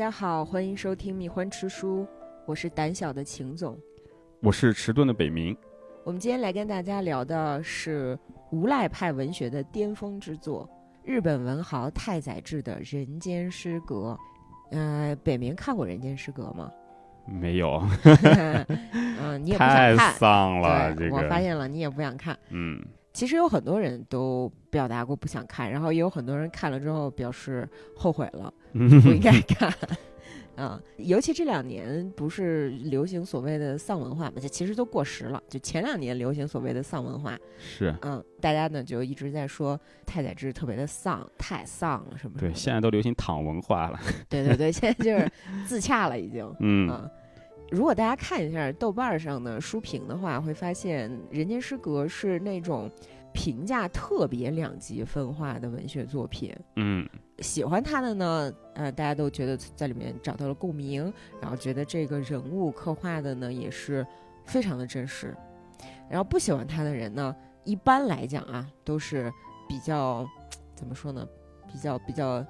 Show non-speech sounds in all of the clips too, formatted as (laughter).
家好，欢迎收听《蜜獾吃书》，我是胆小的秦总。我是迟钝的北明。我们今天来跟大家聊的是无赖派文学的巅峰之作——日本文豪太宰治的《人间失格》。呃，北明看过《人间失格》吗？没有，(laughs) (laughs) 嗯，你也不想太看。丧了，这个。我发现了，你也不想看。嗯，其实有很多人都表达过不想看，然后也有很多人看了之后表示后悔了，不应该看。啊，尤其这两年不是流行所谓的丧文化嘛，这其实都过时了。就前两年流行所谓的丧文化，是嗯，大家呢就一直在说太宰治特别的丧，太丧了什么什么对，现在都流行躺文化了。对对对，现在就是自洽了已经。嗯，啊，如果大家看一下豆瓣儿上的书评的话，会发现《人间失格》是那种评价特别两极分化的文学作品。嗯，喜欢他的呢，呃，大家都觉得在里面找到了共鸣，然后觉得这个人物刻画的呢也是非常的真实。然后不喜欢他的人呢，一般来讲啊，都是比较怎么说呢，比较比较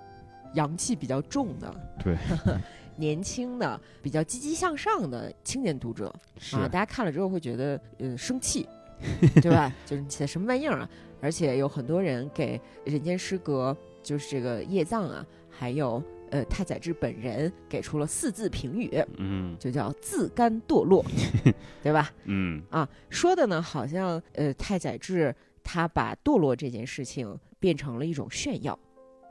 阳气比较重的，对，(laughs) 年轻的、比较积极向上的青年读者是啊，大家看了之后会觉得呃生气，(laughs) 对吧？就是你写的什么玩意儿啊？而且有很多人给《人间失格》就是这个叶藏啊，还有呃太宰治本人给出了四字评语，嗯就叫自甘堕落，(laughs) 对吧？嗯啊，说的呢好像呃太宰治他把堕落这件事情变成了一种炫耀，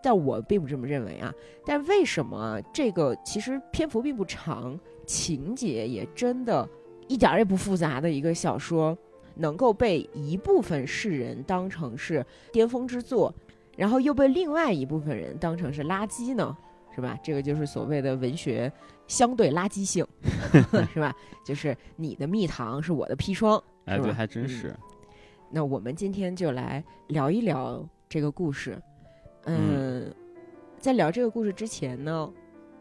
但我并不这么认为啊。但为什么这个其实篇幅并不长，情节也真的一点儿也不复杂的一个小说，能够被一部分世人当成是巅峰之作，然后又被另外一部分人当成是垃圾呢？是吧？这个就是所谓的文学相对垃圾性，(laughs) 是吧？就是你的蜜糖是我的砒霜。哎，对，还真嗯是。那我们今天就来聊一聊这个故事。嗯，在聊这个故事之前呢，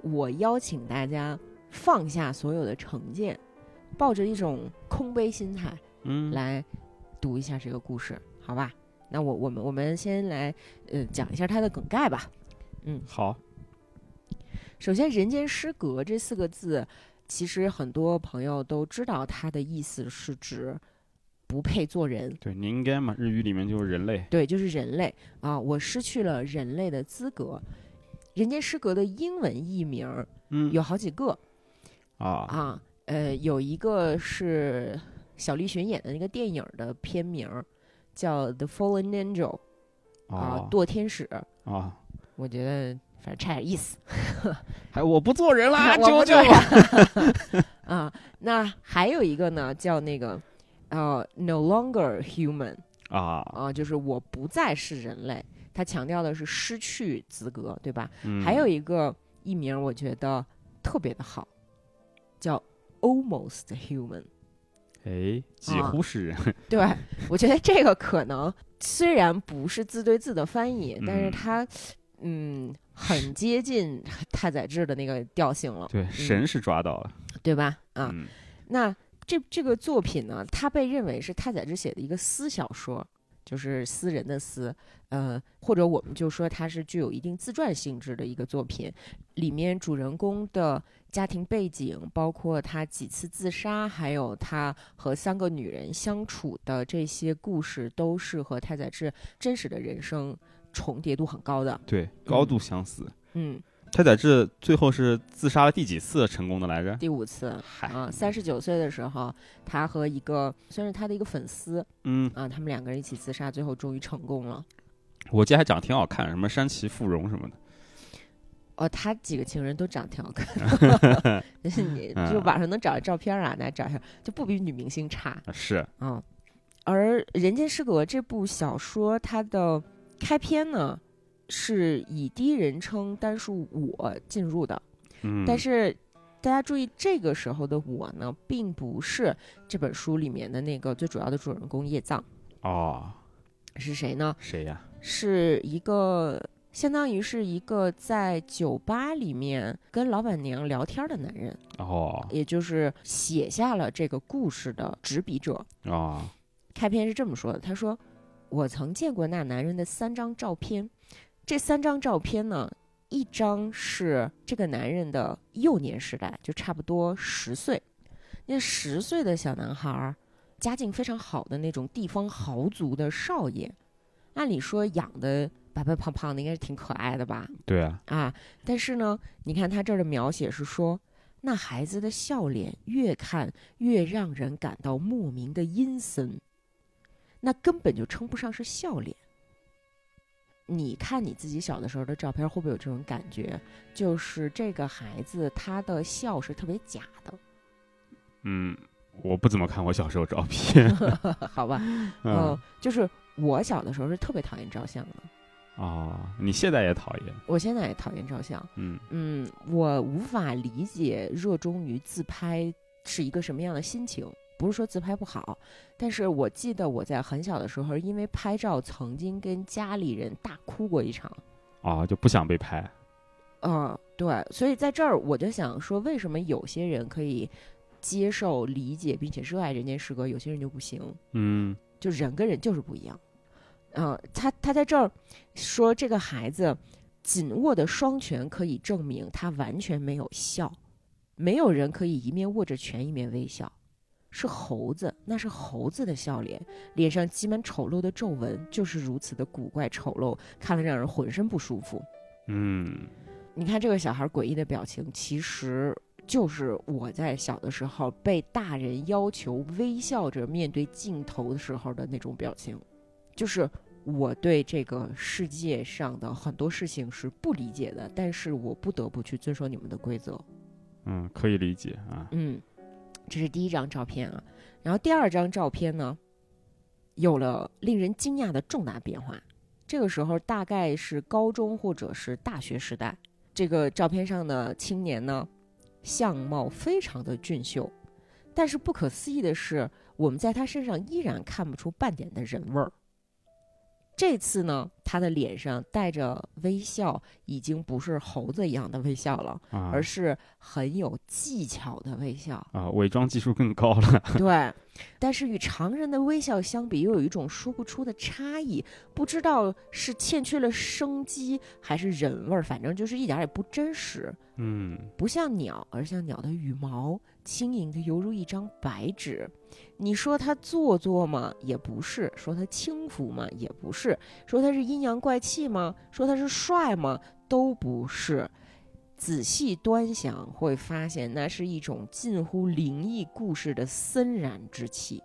我邀请大家放下所有的成见，抱着一种空杯心态嗯，来读一下这个故事，好吧？那我我们我们先来呃讲一下它的梗概吧。嗯好。首先，“人间失格”这四个字，其实很多朋友都知道它的意思是指不配做人。对，你应该嘛，日语里面就是人类。对，就是人类啊，我失去了人类的资格。人间失格的英文译名嗯，有好几个啊，啊，呃，有一个是小栗旬演的那个电影的片名，叫《The Fallen Angel》啊，啊堕天使。啊，我觉得反正差点意思。还 (laughs) 我不做人啦，救 (laughs) 救我！(laughs) 啊，那还有一个呢，叫那个呃，No longer human 啊，啊，就是我不再是人类。他强调的是失去资格，对吧？嗯还有一个译名，我觉得特别的好，叫 Almost Human。哎，几啊乎是人。对，我觉得这个可能虽然不是字对字的翻译，但是嗯它嗯很接近太宰治的那个调性了，对，神是抓到了。对吧？啊，嗯那这这个作品呢，它被认为是太宰治写的一个私小说，就是私人的私，呃，或者我们就说它是具有一定自传性质的一个作品。里面主人公的家庭背景，包括他几次自杀，还有他和三个女人相处的这些故事，都是和太宰治真实的人生重叠度很高的。对，高度相似。嗯，太宰治最后是自杀了第几次成功的来着？第五次嗨，啊，三十九岁的时候，他和一个算是他的一个粉丝，嗯，啊，他们两个人一起自杀，最后终于成功了。我记得还长得挺好看，什么山崎富荣什么的。哦，他几个情人都长得挺好看的，(laughs) 就是你嗯就网上能找着照片啊，那找一下就不比女明星差啊是，啊。而《人间失格》这部小说，它的开篇呢是以第一人称单数我进入的，嗯，但是大家注意，这个时候的我呢，并不是这本书里面的那个最主要的主人公叶藏，哦，是谁呢？谁呀？是一个相当于是一个在酒吧里面跟老板娘聊天的男人，哦也就是写下了这个故事的执笔者。哦，开篇是这么说的：“他说，我曾见过那男人的三张照片，这三张照片呢，一张是这个男人的幼年时代，就差不多十岁。那十岁的小男孩儿，家境非常好的那种地方豪族的少爷，按理说养的白白胖胖的，应该是挺可爱的吧？对啊，啊，但是呢，你看他这儿的描写是说，那孩子的笑脸越看越让人感到莫名的阴森，那根本就称不上是笑脸。你看你自己小的时候的照片，会不会有这种感觉？就是这个孩子他的笑是特别假的，嗯，我不怎么看我小时候照片，(laughs) 好吧？(laughs) 嗯嗯，就是我小的时候是特别讨厌照相的，哦，你现在也讨厌，我现在也讨厌照相。嗯嗯，我无法理解热衷于自拍是一个什么样的心情。不是说自拍不好，但是我记得我在很小的时候，因为拍照曾经跟家里人大哭过一场。啊，就不想被拍，嗯，对，所以在这儿我就想说，为什么有些人可以接受、理解并且热爱人间失格，有些人就不行？嗯就人跟人就是不一样。嗯、他他在这儿说这个孩子紧握的双拳可以证明他完全没有笑，没有人可以一面握着拳一面微笑，是猴子，那是猴子的笑脸，脸上积满丑陋的皱纹，就是如此的古怪丑陋，看了让人浑身不舒服。嗯你看这个小孩诡异的表情，其实就是我在小的时候被大人要求微笑着面对镜头的时候的那种表情，就是我对这个世界上的很多事情是不理解的，但是我不得不去遵守你们的规则。嗯，可以理解啊，嗯，这是第一张照片啊，然后第二张照片呢，有了令人惊讶的重大变化。这个时候大概是高中或者是大学时代，这个照片上的青年呢，相貌非常的俊秀，但是不可思议的是，我们在他身上依然看不出半点的人味儿。这次呢，他的脸上带着微笑，已经不是猴子一样的微笑了，啊而是很有技巧的微笑。啊，伪装技术更高了，对，但是与常人的微笑相比，又有一种说不出的差异，不知道是欠缺了生机还是人味儿，反正就是一点儿也不真实，嗯不像鸟，而像鸟的羽毛，轻盈的犹如一张白纸。你说他做作吗？也不是；说他轻浮吗？也不是；说他是阴阳怪气吗？说他是帅吗？都不是。仔细端详，会发现那是一种近乎灵异故事的森然之气。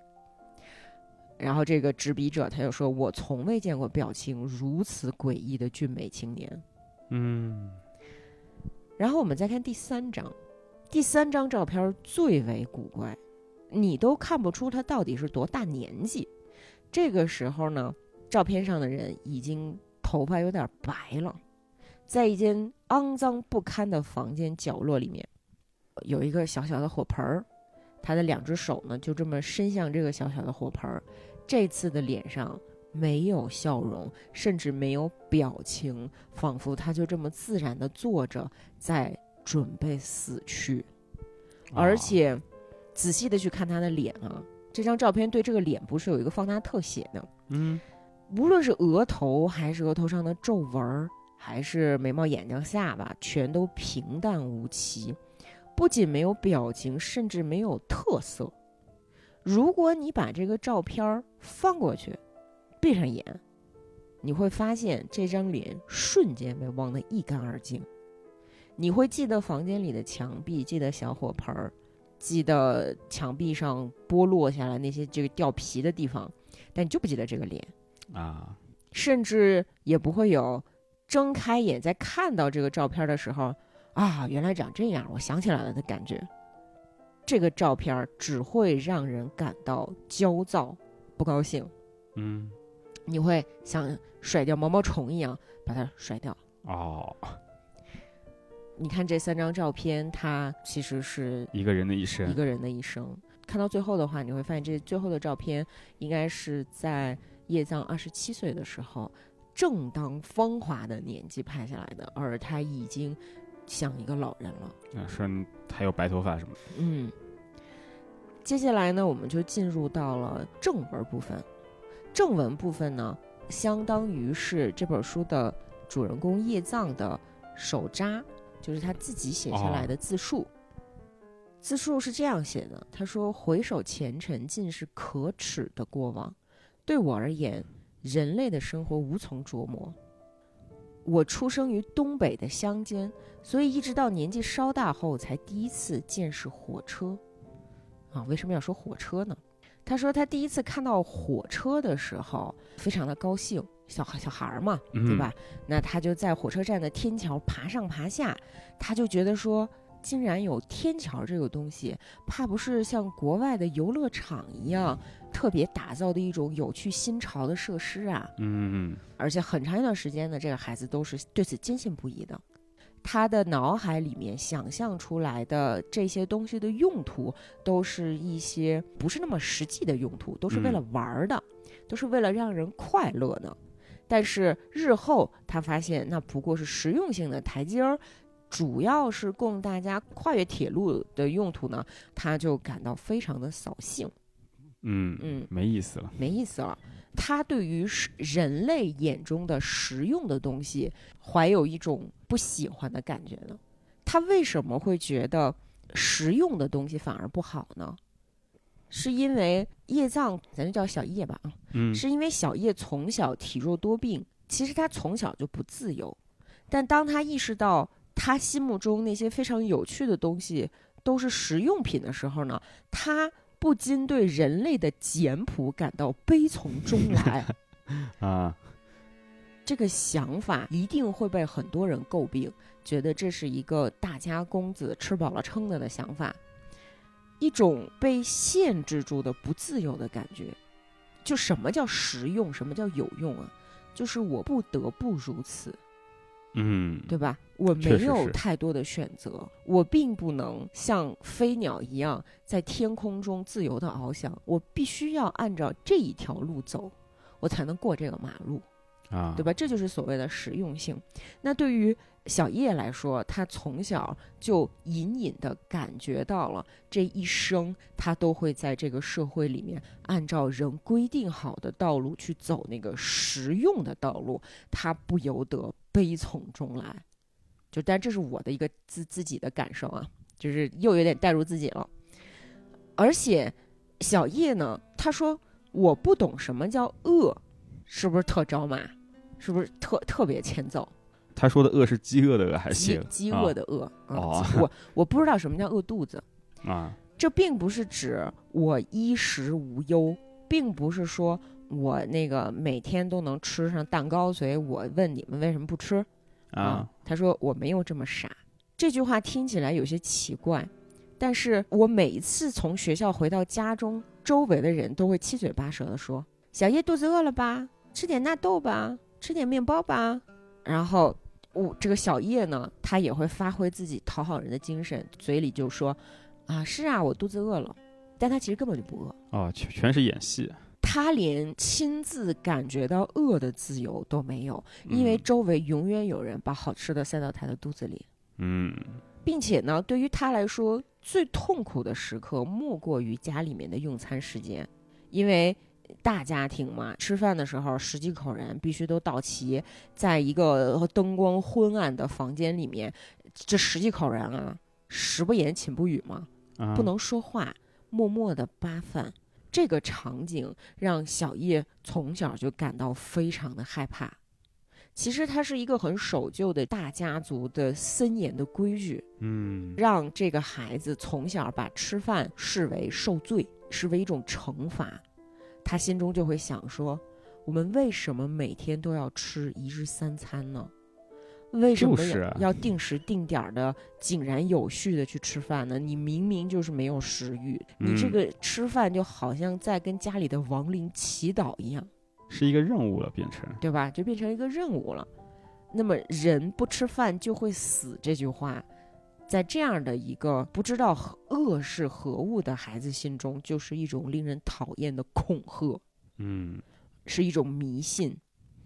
然后这个执笔者他就说：“我从未见过表情如此诡异的俊美青年。”嗯然后我们再看第三张，第三张照片最为古怪，你都看不出他到底是多大年纪。这个时候呢，照片上的人已经头发有点白了，在一间肮脏不堪的房间角落里面，有一个小小的火盆儿，他的两只手呢就这么伸向这个小小的火盆儿。这次的脸上没有笑容，甚至没有表情，仿佛他就这么自然地坐着，在准备死去。而且仔细的去看他的脸啊，这张照片对这个脸不是有一个放大特写的，嗯无论是额头还是额头上的皱纹儿，还是眉毛、眼睛、下巴，全都平淡无奇，不仅没有表情，甚至没有特色。如果你把这个照片儿翻过去，闭上眼，你会发现这张脸瞬间被忘得一干二净。你会记得房间里的墙壁，记得小火盆儿，记得墙壁上剥落下来那些这个掉皮的地方，但你就不记得这个脸。啊，甚至也不会有睁开眼在看到这个照片的时候啊，原来长这样，我想起来了的感觉。这个照片只会让人感到焦躁、不高兴，嗯你会像甩掉毛毛虫一样把它甩掉。哦，你看这三张照片，它其实是一个人的一生，一个人的一生。看到最后的话，你会发现这最后的照片应该是在叶藏二十七岁的时候，正当芳华的年纪拍下来的，而他已经像一个老人了。啊，说你还有白头发什么的，嗯，接下来呢，我们就进入到了正文部分。正文部分呢，相当于是这本书的主人公叶藏的手札，就是他自己写下来的自述。自述是这样写的：他说，回首前尘，尽是可耻的过往。对我而言，人类的生活无从琢磨。我出生于东北的乡间，所以一直到年纪稍大后，才第一次见识火车。啊，为什么要说火车呢？他说他第一次看到火车的时候，非常的高兴，小小孩儿嘛，对吧？那他就在火车站的天桥爬上爬下，他就觉得说，竟然有天桥这个东西，怕不是像国外的游乐场一样，特别打造的一种有趣新潮的设施啊。嗯，而且很长一段时间呢，这个孩子都是对此坚信不疑的。他的脑海里面想象出来的这些东西的用途，都是一些不是那么实际的用途，都是为了玩儿的，都是为了让人快乐的。但是日后他发现，那不过是实用性的台阶儿，主要是供大家跨越铁路的用途呢，他就感到非常的扫兴。嗯嗯，没意思了，没意思了。他对于人类眼中的实用的东西，怀有一种不喜欢的感觉呢？他为什么会觉得实用的东西反而不好呢？是因为叶藏，咱就叫小叶吧啊，嗯，是因为小叶从小体弱多病，其实他从小就不自由。但当他意识到他心目中那些非常有趣的东西都是实用品的时候呢，他。不禁对人类的简朴感到悲从中来，(laughs) 啊，这个想法一定会被很多人诟病，觉得这是一个大家公子吃饱了撑的的想法，一种被限制住的不自由的感觉。就什么叫实用，什么叫有用啊？就是我不得不如此。嗯，对吧？我没有太多的选择，我并不能像飞鸟一样在天空中自由的翱翔，我必须要按照这一条路走，我才能过这个马路，啊，对吧？这就是所谓的实用性。那对于小叶来说，他从小就隐隐的感觉到了，这一生他都会在这个社会里面按照人规定好的道路去走那个实用的道路，他不由得。悲从中来，就但这是我的一个自自己的感受啊，就是又有点带入自己了。而且小叶呢，他说我不懂什么叫恶，是不是特招骂？是不是特特别欠揍？他说的饿是饥饿的饿还是饥饥饿的饿？哦，我我不知道什么叫饿肚子 (laughs) 啊。这并不是指我衣食无忧，并不是说。我那个每天都能吃上蛋糕，所以我问你们为什么不吃？啊，他说我没有这么傻。这句话听起来有些奇怪，但是我每一次从学校回到家中，周围的人都会七嘴八舌的说：“小叶肚子饿了吧？吃点纳豆吧，吃点面包吧。”然后我这个小叶呢，他也会发挥自己讨好人的精神，嘴里就说：“啊，是啊，我肚子饿了。”但他其实根本就不饿。啊，全全是演戏。他连亲自感觉到饿的自由都没有，因为周围永远有人把好吃的塞到他的肚子里。嗯，并且呢，对于他来说，最痛苦的时刻莫过于家里面的用餐时间，因为大家庭嘛，吃饭的时候十几口人必须都到齐，在一个灯光昏暗的房间里面，这十几口人啊，食不言，寝不语嘛，不能说话，默默的扒饭。这个场景让小叶从小就感到非常的害怕。其实它是一个很守旧的大家族的森严的规矩，嗯，让这个孩子从小把吃饭视为受罪，视为一种惩罚。他心中就会想说：我们为什么每天都要吃一日三餐呢？为什么要定时定点的井然有序的去吃饭呢？你明明就是没有食欲，你这个吃饭就好像在跟家里的亡灵祈祷一样，是一个任务了，变成对吧？就变成一个任务了。那么人不吃饭就会死这句话，在这样的一个不知道恶是何物的孩子心中，就是一种令人讨厌的恐吓，嗯，是一种迷信。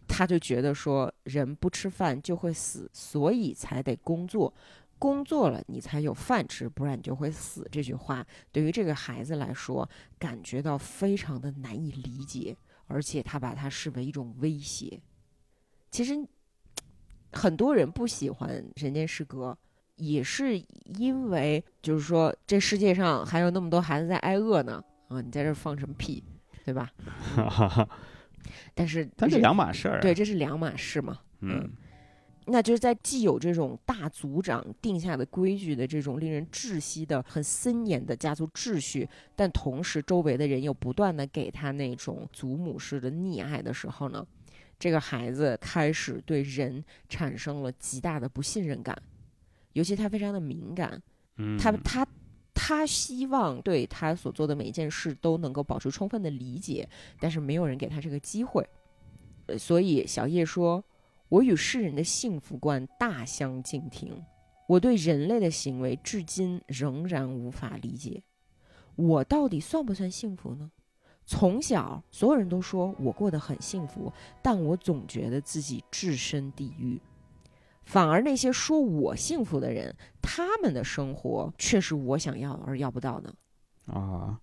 他就觉得说，人不吃饭就会死，所以才得工作，工作了你才有饭吃，不然你就会死。这句话对于这个孩子来说，感觉到非常的难以理解，而且他把它视为一种威胁。其实，很多人不喜欢《人间失格》，也是因为就是说这世界上还有那么多孩子在挨饿呢啊！你在这儿放什么屁，对吧？(laughs) 但是但是两码事儿啊。对，这是两码事嘛。嗯那就是在既有这种大族长定下的规矩的这种令人窒息的、很森严的家族秩序，但同时周围的人又不断的给他那种祖母式的溺爱的时候呢，这个孩子开始对人产生了极大的不信任感，尤其他非常的敏感，嗯，他他他希望对他所做的每一件事都能够保持充分的理解，但是没有人给他这个机会，呃所以小叶说。我与世人的幸福观大相径庭，我对人类的行为至今仍然无法理解。我到底算不算幸福呢？从小，所有人都说我过得很幸福，但我总觉得自己置身地狱。反而那些说我幸福的人，他们的生活却是我想要而要不到的。啊，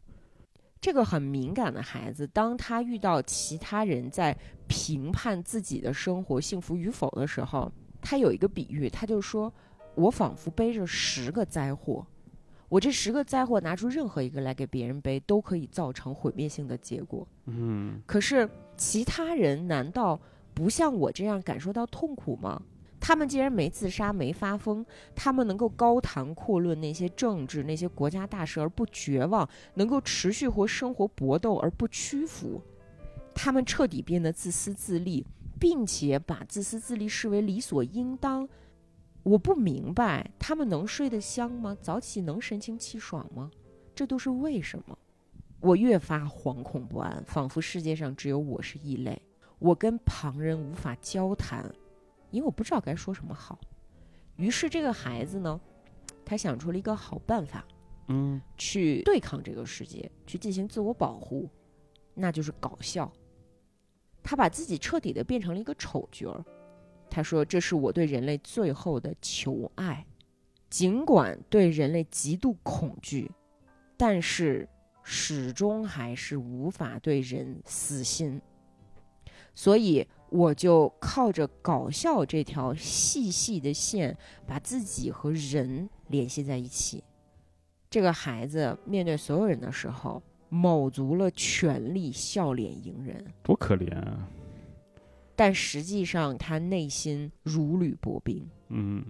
这个很敏感的孩子，当他遇到其他人在评判自己的生活幸福与否的时候，他有一个比喻，他就说：“我仿佛背着十个灾祸，我这十个灾祸拿出任何一个来给别人背，都可以造成毁灭性的结果。嗯可是其他人难道不像我这样感受到痛苦吗？他们既然没自杀、没发疯，他们能够高谈阔论那些政治、那些国家大事而不绝望，能够持续和生活搏斗而不屈服，他们彻底变得自私自利，并且把自私自利视为理所应当。我不明白，他们能睡得香吗？早起能神清气爽吗？这都是为什么？我越发惶恐不安，仿佛世界上只有我是异类，我跟旁人无法交谈，因为我不知道该说什么好。于是这个孩子呢，他想出了一个好办法，嗯去对抗这个世界，去进行自我保护，那就是搞笑。他把自己彻底的变成了一个丑角儿。他说：“这是我对人类最后的求爱，尽管对人类极度恐惧，但是始终还是无法对人死心。所以我就靠着搞笑这条细细的线，把自己和人联系在一起。这个孩子面对所有人的时候，卯足了全力，笑脸迎人。多可怜啊。但实际上，他内心如履薄冰。嗯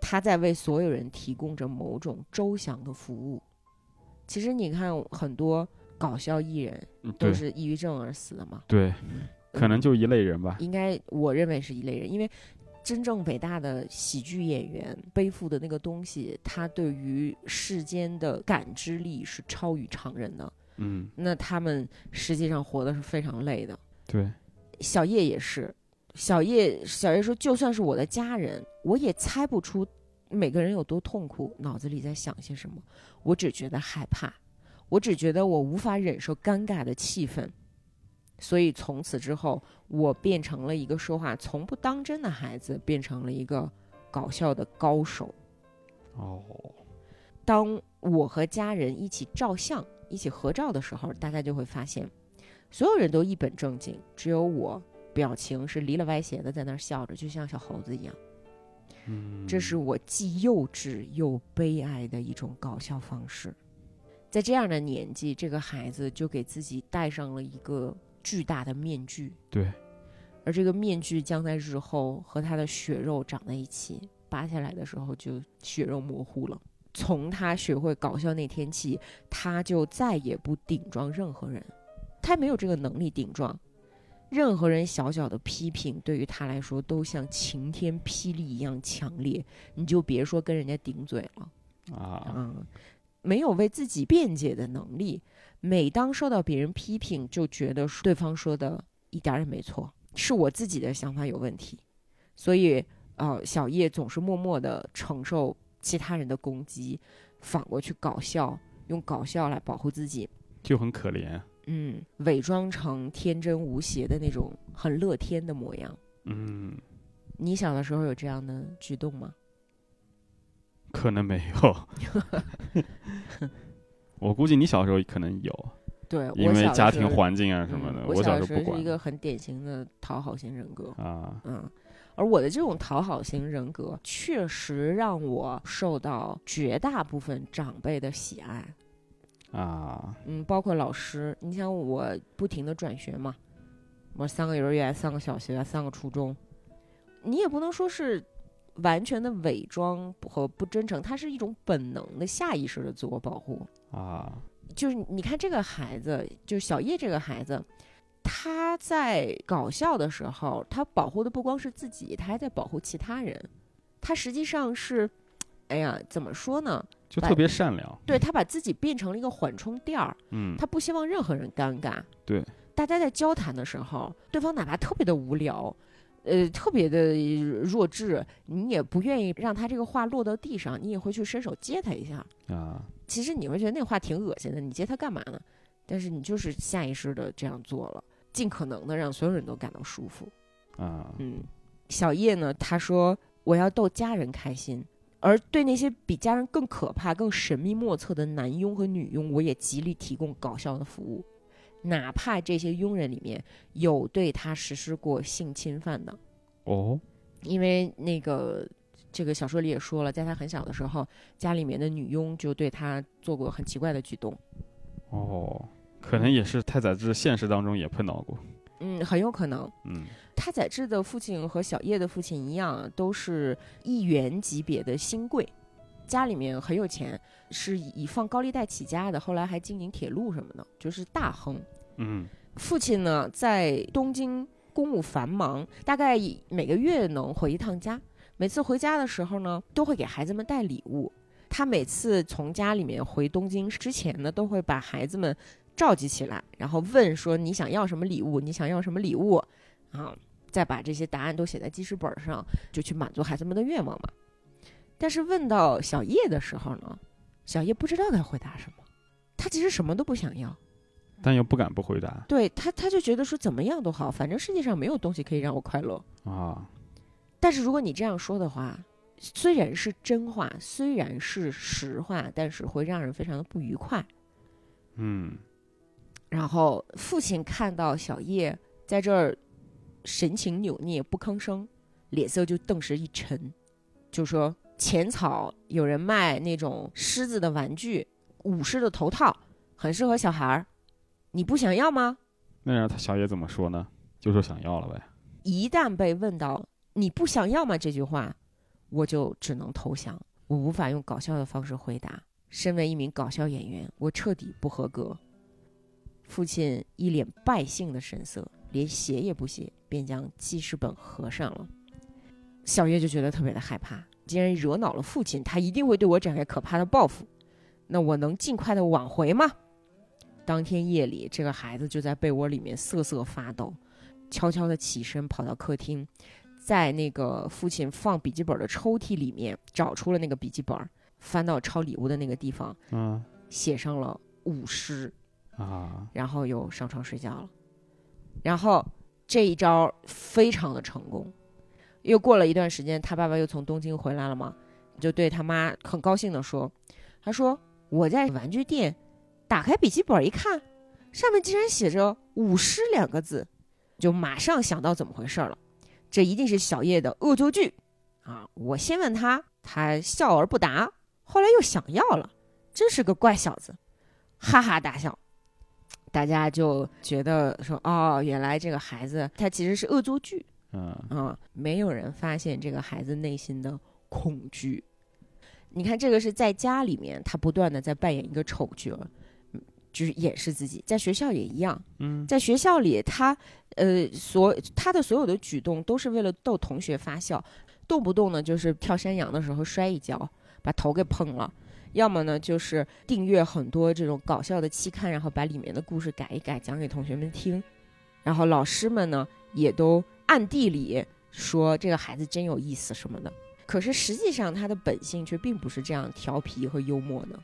他在为所有人提供着某种周详的服务。其实你看，很多搞笑艺人都是抑郁症而死的嘛。对，可能就一类人吧。应该我认为是一类人，因为真正伟大的喜剧演员背负的那个东西，他对于世间的感知力是超于常人的。嗯，那他们实际上活的是非常累的。对，小叶也是，小叶小叶说，就算是我的家人，我也猜不出每个人有多痛苦，脑子里在想些什么。我只觉得害怕，我只觉得我无法忍受尴尬的气氛，所以从此之后，我变成了一个说话从不当真的孩子，变成了一个搞笑的高手。哦，当我和家人一起照相、一起合照的时候，大家就会发现，所有人都一本正经，只有我表情是离了歪斜的，在那儿笑着，就像小猴子一样。嗯，这是我既幼稚又悲哀的一种搞笑方式。在这样的年纪，这个孩子就给自己戴上了一个巨大的面具，对，而这个面具将在日后和他的血肉长在一起，拔下来的时候就血肉模糊了。从他学会搞笑那天起，他就再也不顶撞任何人，他没有这个能力顶撞。任何人小小的批评，对于他来说都像晴天霹雳一样强烈，你就别说跟人家顶嘴了。啊，嗯，没有为自己辩解的能力。每当受到别人批评，就觉得对方说的一点儿也没错，是我自己的想法有问题。所以，呃，小叶总是默默的承受其他人的攻击，反过去搞笑，用搞笑来保护自己。就很可怜。嗯，伪装成天真无邪的那种很乐天的模样。嗯，你小的时候有这样的举动吗？可能没有。(laughs) 我估计你小时候可能有，对，因为家庭环境啊什么的。嗯我小时候是一个很典型的讨好型人格。啊。嗯，而我的这种讨好型人格，确实让我受到绝大部分长辈的喜爱。啊，嗯，包括老师，你想我不停的转学嘛，我三个幼儿园，三个小学，三个初中，你也不能说是完全的伪装和不真诚，它是一种本能的下意识的自我保护。啊，就是你看这个孩子，就是小叶这个孩子，他在搞笑的时候，他保护的不光是自己，他还在保护其他人。他实际上是，哎呀，怎么说呢？就特别善良。对他把自己变成了一个缓冲垫儿，嗯，他不希望任何人尴尬。对，大家在交谈的时候，对方哪怕特别的无聊，呃，特别的弱智，你也不愿意让他这个话落到地上，你也会去伸手接他一下。啊，其实你会觉得那话挺恶心的，你接他干嘛呢？但是你就是下意识的这样做了，尽可能的让所有人都感到舒服。啊，嗯，小叶呢，他说我要逗家人开心，而对那些比家人更可怕、更神秘莫测的男佣和女佣，我也极力提供搞笑的服务，哪怕这些佣人里面有对他实施过性侵犯的，哦，因为那个这个小说里也说了，在他很小的时候，家里面的女佣就对他做过很奇怪的举动。哦，可能也是太宰治现实当中也碰到过。嗯，很有可能。嗯，太宰治的父亲和小叶的父亲一样，都是议员级别的新贵，家里面很有钱，是以放高利贷起家的，后来还经营铁路什么的，就是大亨。嗯，父亲呢，在东京公务繁忙，大概每个月能回一趟家。每次回家的时候呢，都会给孩子们带礼物。他每次从家里面回东京之前呢，都会把孩子们召集起来，然后问说：“你想要什么礼物？你想要什么礼物？”啊，再把这些答案都写在记事本上，就去满足孩子们的愿望嘛。但是问到小叶的时候呢，小叶不知道该回答什么，他其实什么都不想要。但又不敢不回答。对他，他就觉得说怎么样都好，反正世界上没有东西可以让我快乐。啊，但是如果你这样说的话，虽然是真话，虽然是实话，但是会让人非常的不愉快。嗯，然后父亲看到小叶在这儿神情扭捏不吭声，脸色就顿时一沉，就说：“浅草有人卖那种狮子的玩具，武士的头套，很适合小孩儿，你不想要吗？”那让他小野怎么说呢？就说想要了呗。一旦被问到“你不想要吗”这句话，我就只能投降。我无法用搞笑的方式回答。身为一名搞笑演员，我彻底不合格。父亲一脸败兴的神色，连写也不写，便将记事本合上了。小月就觉得特别的害怕，既然惹恼了父亲，他一定会对我展开可怕的报复。那我能尽快的挽回吗？当天夜里，这个孩子就在被窝里面瑟瑟发抖，悄悄的起身跑到客厅，在那个父亲放笔记本的抽屉里面找出了那个笔记本，翻到抄礼物的那个地方，嗯写上了舞狮，啊，然后又上床睡觉了。然后这一招非常的成功。又过了一段时间，他爸爸又从东京回来了嘛，就对他妈很高兴的说：“他说我在玩具店打开笔记本一看，上面竟然写着‘舞狮’两个字，就马上想到怎么回事了。这一定是小叶的恶作剧啊！我先问他，他笑而不答，后来又想要了，真是个怪小子，哈哈大笑。大家就觉得说，哦，原来这个孩子他其实是恶作剧嗯啊、没有人发现这个孩子内心的恐惧。你看，这个是在家里面，他不断的在扮演一个丑角，嗯就是掩饰自己。在学校也一样，嗯在学校里，他呃所他的所有的举动都是为了逗同学发笑，动不动呢就是跳山羊的时候摔一跤，把头给碰了。要么呢，就是订阅很多这种搞笑的期刊，然后把里面的故事改一改，讲给同学们听。然后老师们呢，也都暗地里说这个孩子真有意思什么的。可是实际上，他的本性却并不是这样调皮和幽默的。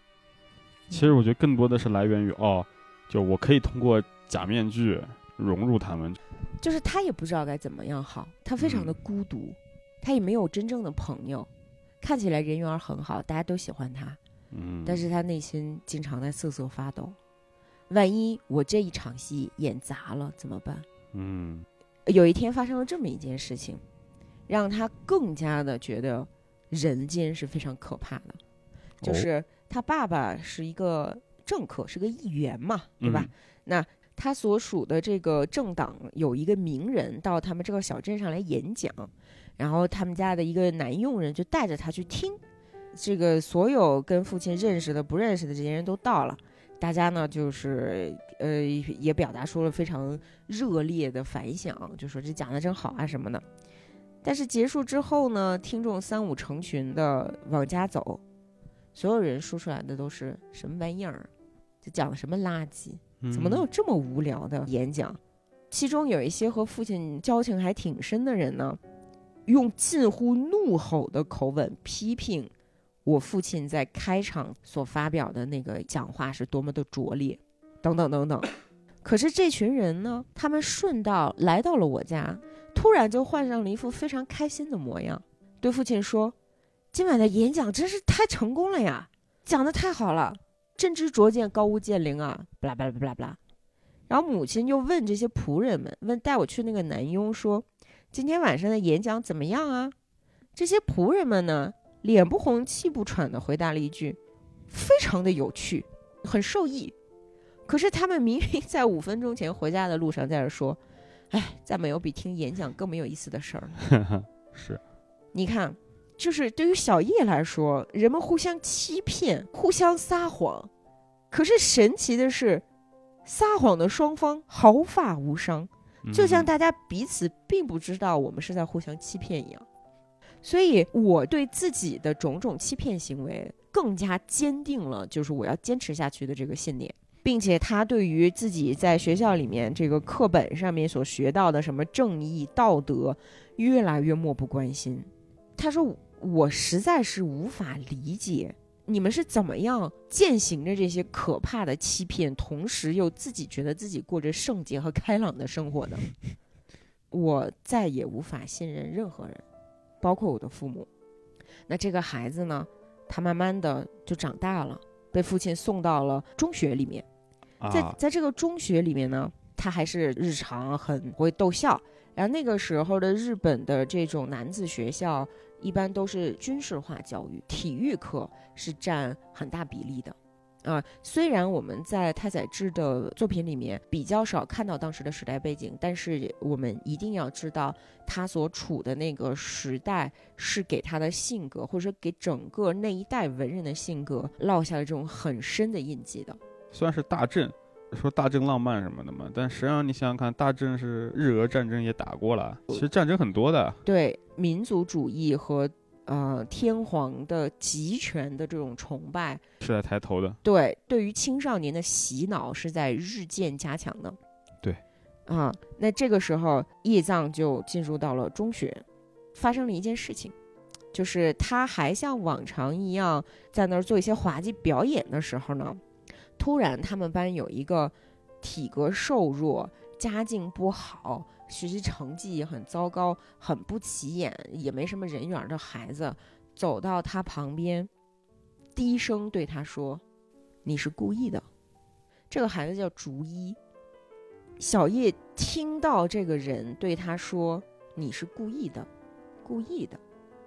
其实我觉得更多的是来源于哦，就我可以通过假面具融入他们。就是他也不知道该怎么样好，他非常的孤独，他也没有真正的朋友。看起来人缘很好，大家都喜欢他，嗯，但是他内心经常在瑟瑟发抖。万一我这一场戏演砸了怎么办？嗯有一天发生了这么一件事情，让他更加的觉得人间是非常可怕的。就哦是他爸爸是一个政客，是个议员嘛，对吧？嗯那他所属的这个政党有一个名人到他们这个小镇上来演讲，然后他们家的一个男佣人就带着他去听。这个所有跟父亲认识的、不认识的这些人都到了，大家呢就是呃也表达出了非常热烈的反响，就说这讲的真好啊什么的。但是结束之后呢，听众三五成群的往家走，所有人说出来的都是什么玩意儿，这讲的什么垃圾。怎么能有这么无聊的演讲？其中有一些和父亲交情还挺深的人呢，用近乎怒吼的口吻批评我父亲在开场所发表的那个讲话是多么的拙劣，等等等等。可是这群人呢，他们顺道来到了我家，突然就换上了一副非常开心的模样，对父亲说：“今晚的演讲真是太成功了呀，讲的太好了。”真知灼见，高屋建瓴啊！巴拉巴拉巴拉巴拉。然后母亲又问这些仆人们，问带我去那个男佣说：“今天晚上的演讲怎么样啊？”这些仆人们呢，脸不红气不喘的回答了一句：“非常的有趣，很受益。”可是他们明明在五分钟前回家的路上在这说：“哎，再没有比听演讲更没有意思的事儿了。(laughs) ”是，你看。就是对于小叶来说，人们互相欺骗、互相撒谎，可是神奇的是，撒谎的双方毫发无伤，就像嗯大家彼此并不知道我们是在互相欺骗一样。所以，我对自己的种种欺骗行为更加坚定了，就是我要坚持下去的这个信念，并且他对于自己在学校里面这个课本上面所学到的什么正义、道德，越来越漠不关心。他说。我实在是无法理解你们是怎么样践行着这些可怕的欺骗，同时又自己觉得自己过着圣洁和开朗的生活的。(laughs) 我再也无法信任任何人，包括我的父母。那这个孩子呢，他慢慢的就长大了，被父亲送到了中学里面。在啊，在这个中学里面呢，他还是日常很会逗笑。然后那个时候的日本的这种男子学校。一般都是军事化教育，体育课是占很大比例的，啊，虽然我们在太宰治的作品里面比较少看到当时的时代背景，但是我们一定要知道他所处的那个时代是给他的性格，或者说给整个那一代文人的性格烙下了这种很深的印记的。虽然是大正，说大正浪漫什么的嘛，但实际上你想想看，大正是日俄战争也打过了，其实战争很多的。对民族主义和呃天皇的集权的这种崇拜，是在抬头的。对对于青少年的洗脑是在日渐加强的。对，啊，那这个时候叶藏就进入到了中学，发生了一件事情，就是他还像往常一样在那儿做一些滑稽表演的时候呢，突然他们班有一个体格瘦弱、家境不好。学习成绩也很糟糕，很不起眼，也没什么人缘的孩子，走到他旁边，低声对他说：“你是故意的。”这个孩子叫竹一。小叶听到这个人对他说：“你是故意的，故意的”，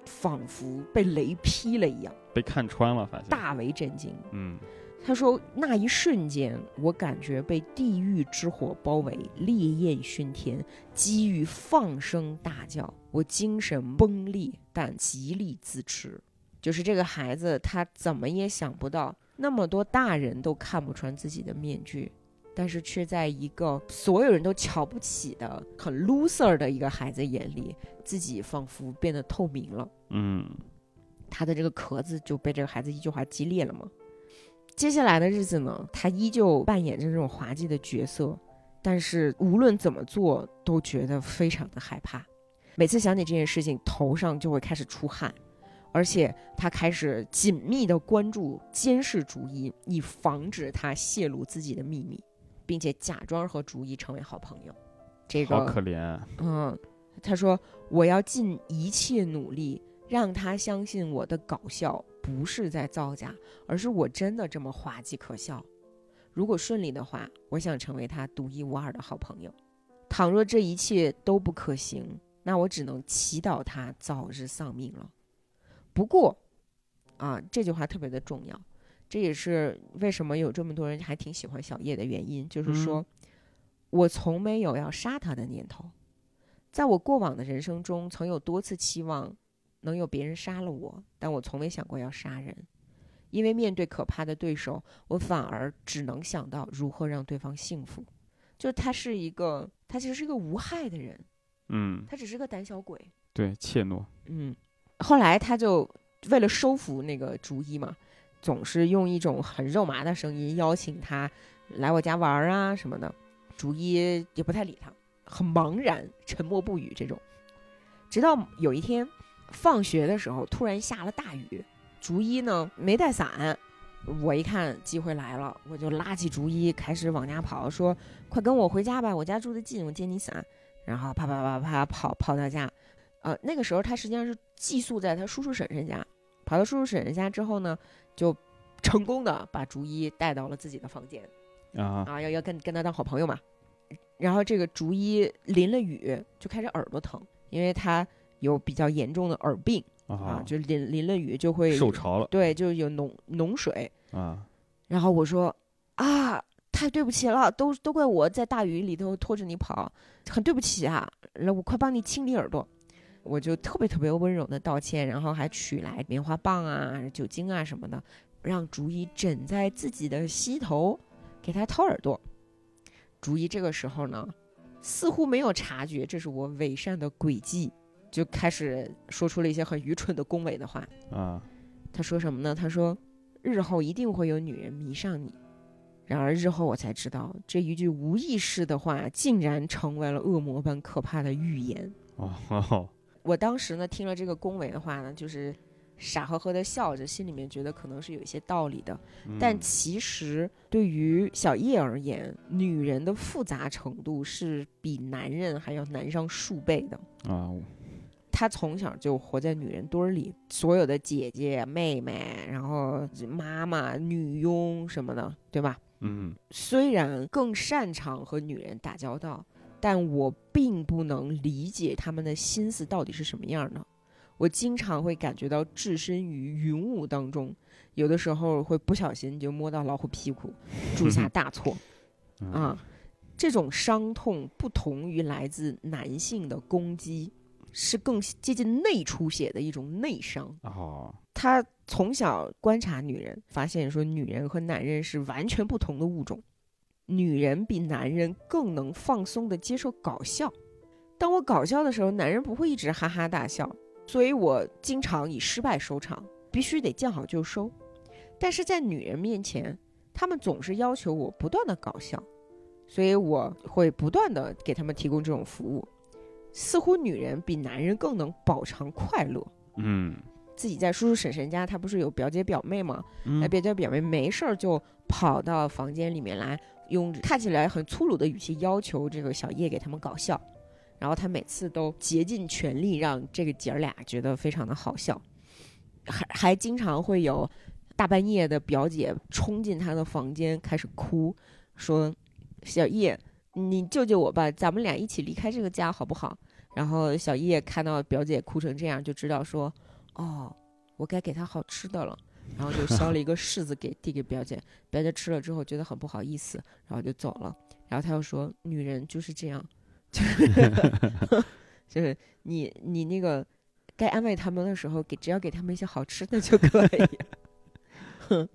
仿佛被雷劈了一样，被看穿了，发现大为震惊。嗯，他说：“那一瞬间，我感觉被地狱之火包围，烈焰熏天，机遇放声大叫，我精神崩裂，但极力自持。就是这个孩子，他怎么也想不到，那么多大人都看不穿自己的面具，但是却在一个所有人都瞧不起的、很 loser 的一个孩子眼里，自己仿佛变得透明了。嗯，他的这个壳子就被这个孩子一句话击裂了嘛。”接下来的日子呢，他依旧扮演着这种滑稽的角色，但是无论怎么做都觉得非常的害怕。每次想起这件事情，头上就会开始出汗，而且他开始紧密的关注、监视竹一，以防止他泄露自己的秘密，并且假装和竹一成为好朋友。这个好可怜啊。嗯，他说我要尽一切努力让他相信我的搞笑不是在造假，而是我真的这么滑稽可笑。如果顺利的话，我想成为他独一无二的好朋友。倘若这一切都不可行，那我只能祈祷他早日丧命了。不过，啊，这句话特别的重要，这也是为什么有这么多人还挺喜欢小叶的原因，就是说，我从没有要杀他的念头，在我过往的人生中，曾有多次期望能有别人杀了我，但我从未想过要杀人，因为面对可怕的对手，我反而只能想到如何让对方幸福。就是他是一个，他其实是一个无害的人，嗯，他只是个胆小鬼。对，怯懦。嗯，后来他就为了收服那个竹一嘛，总是用一种很肉麻的声音邀请他来我家玩儿啊什么的。竹一也不太理他，很茫然，沉默不语这种。直到有一天放学的时候，突然下了大雨，竹一呢没带伞。我一看机会来了，我就拉起竹一开始往家跑，说：“快跟我回家吧，我家住的近，我借你伞。”然后啪啪啪啪跑跑到家。呃，那个时候他实际上是寄宿在他叔叔婶婶家，跑到叔叔婶婶家之后呢，就成功的把竹一带到了自己的房间。啊啊，要要跟跟他当好朋友嘛。然后这个竹一淋了雨就开始耳朵疼，因为他有比较严重的耳病啊，啊，就淋淋了雨就会受潮了对，就有脓脓水。啊，然后我说啊，太对不起了，都都怪我在大雨里头拖着你跑，很对不起啊，来我快帮你清理耳朵。我就特别特别温柔的道歉，然后还取来棉花棒啊、酒精啊什么的，让竹一枕在自己的膝头，给他掏耳朵。竹一这个时候呢，似乎没有察觉这是我伪善的诡计，就开始说出了一些很愚蠢的恭维的话。啊，他说什么呢？他说：“日后一定会有女人迷上你。”然而日后我才知道，这一句无意识的话，竟然成为了恶魔般可怕的预言。哦 (laughs) 哦，我当时呢，听了这个恭维的话呢，就是傻呵呵的笑着，心里面觉得可能是有一些道理的。但嗯其实对于小叶而言，女人的复杂程度是比男人还要难上数倍的。啊，她从小就活在女人堆儿里，所有的姐姐、妹妹，然后妈妈、女佣什么的，对吧？嗯虽然更擅长和女人打交道，但我并不能理解他们的心思到底是什么样的。我经常会感觉到置身于云雾当中，有的时候会不小心就摸到老虎屁股，铸下 (laughs) 大错。嗯啊，这种伤痛不同于来自男性的攻击，是更接近内出血的一种内伤。哦，他从小观察女人，发现说女人和男人是完全不同的物种。女人比男人更能放松的接受搞笑。当我搞笑的时候，男人不会一直哈哈大笑，所以我经常以失败收场，必须得见好就收。但是在女人面前，他们总是要求我不断的搞笑，所以我会不断的给他们提供这种服务。似乎女人比男人更能饱尝快乐。嗯自己在叔叔婶婶家，他不是有表姐表妹吗？那嗯表姐表妹没事儿就跑到房间里面来，用看起来很粗鲁的语气要求这个小叶给他们搞笑，然后他每次都竭尽全力让这个姐儿俩觉得非常的好笑，还还经常会有大半夜的表姐冲进他的房间开始哭，说：“小叶，你救救我吧，咱们俩一起离开这个家好不好？”然后小叶看到表姐哭成这样，就知道说：“哦，我该给她好吃的了。”然后就削了一个柿子给递给表姐，表姐吃了之后觉得很不好意思，然后就走了。然后他又说：“女人就是这样，就 (laughs) 是就是你你那个该安慰他们的时候，给只要给他们一些好吃的就可以。(laughs) ”哼，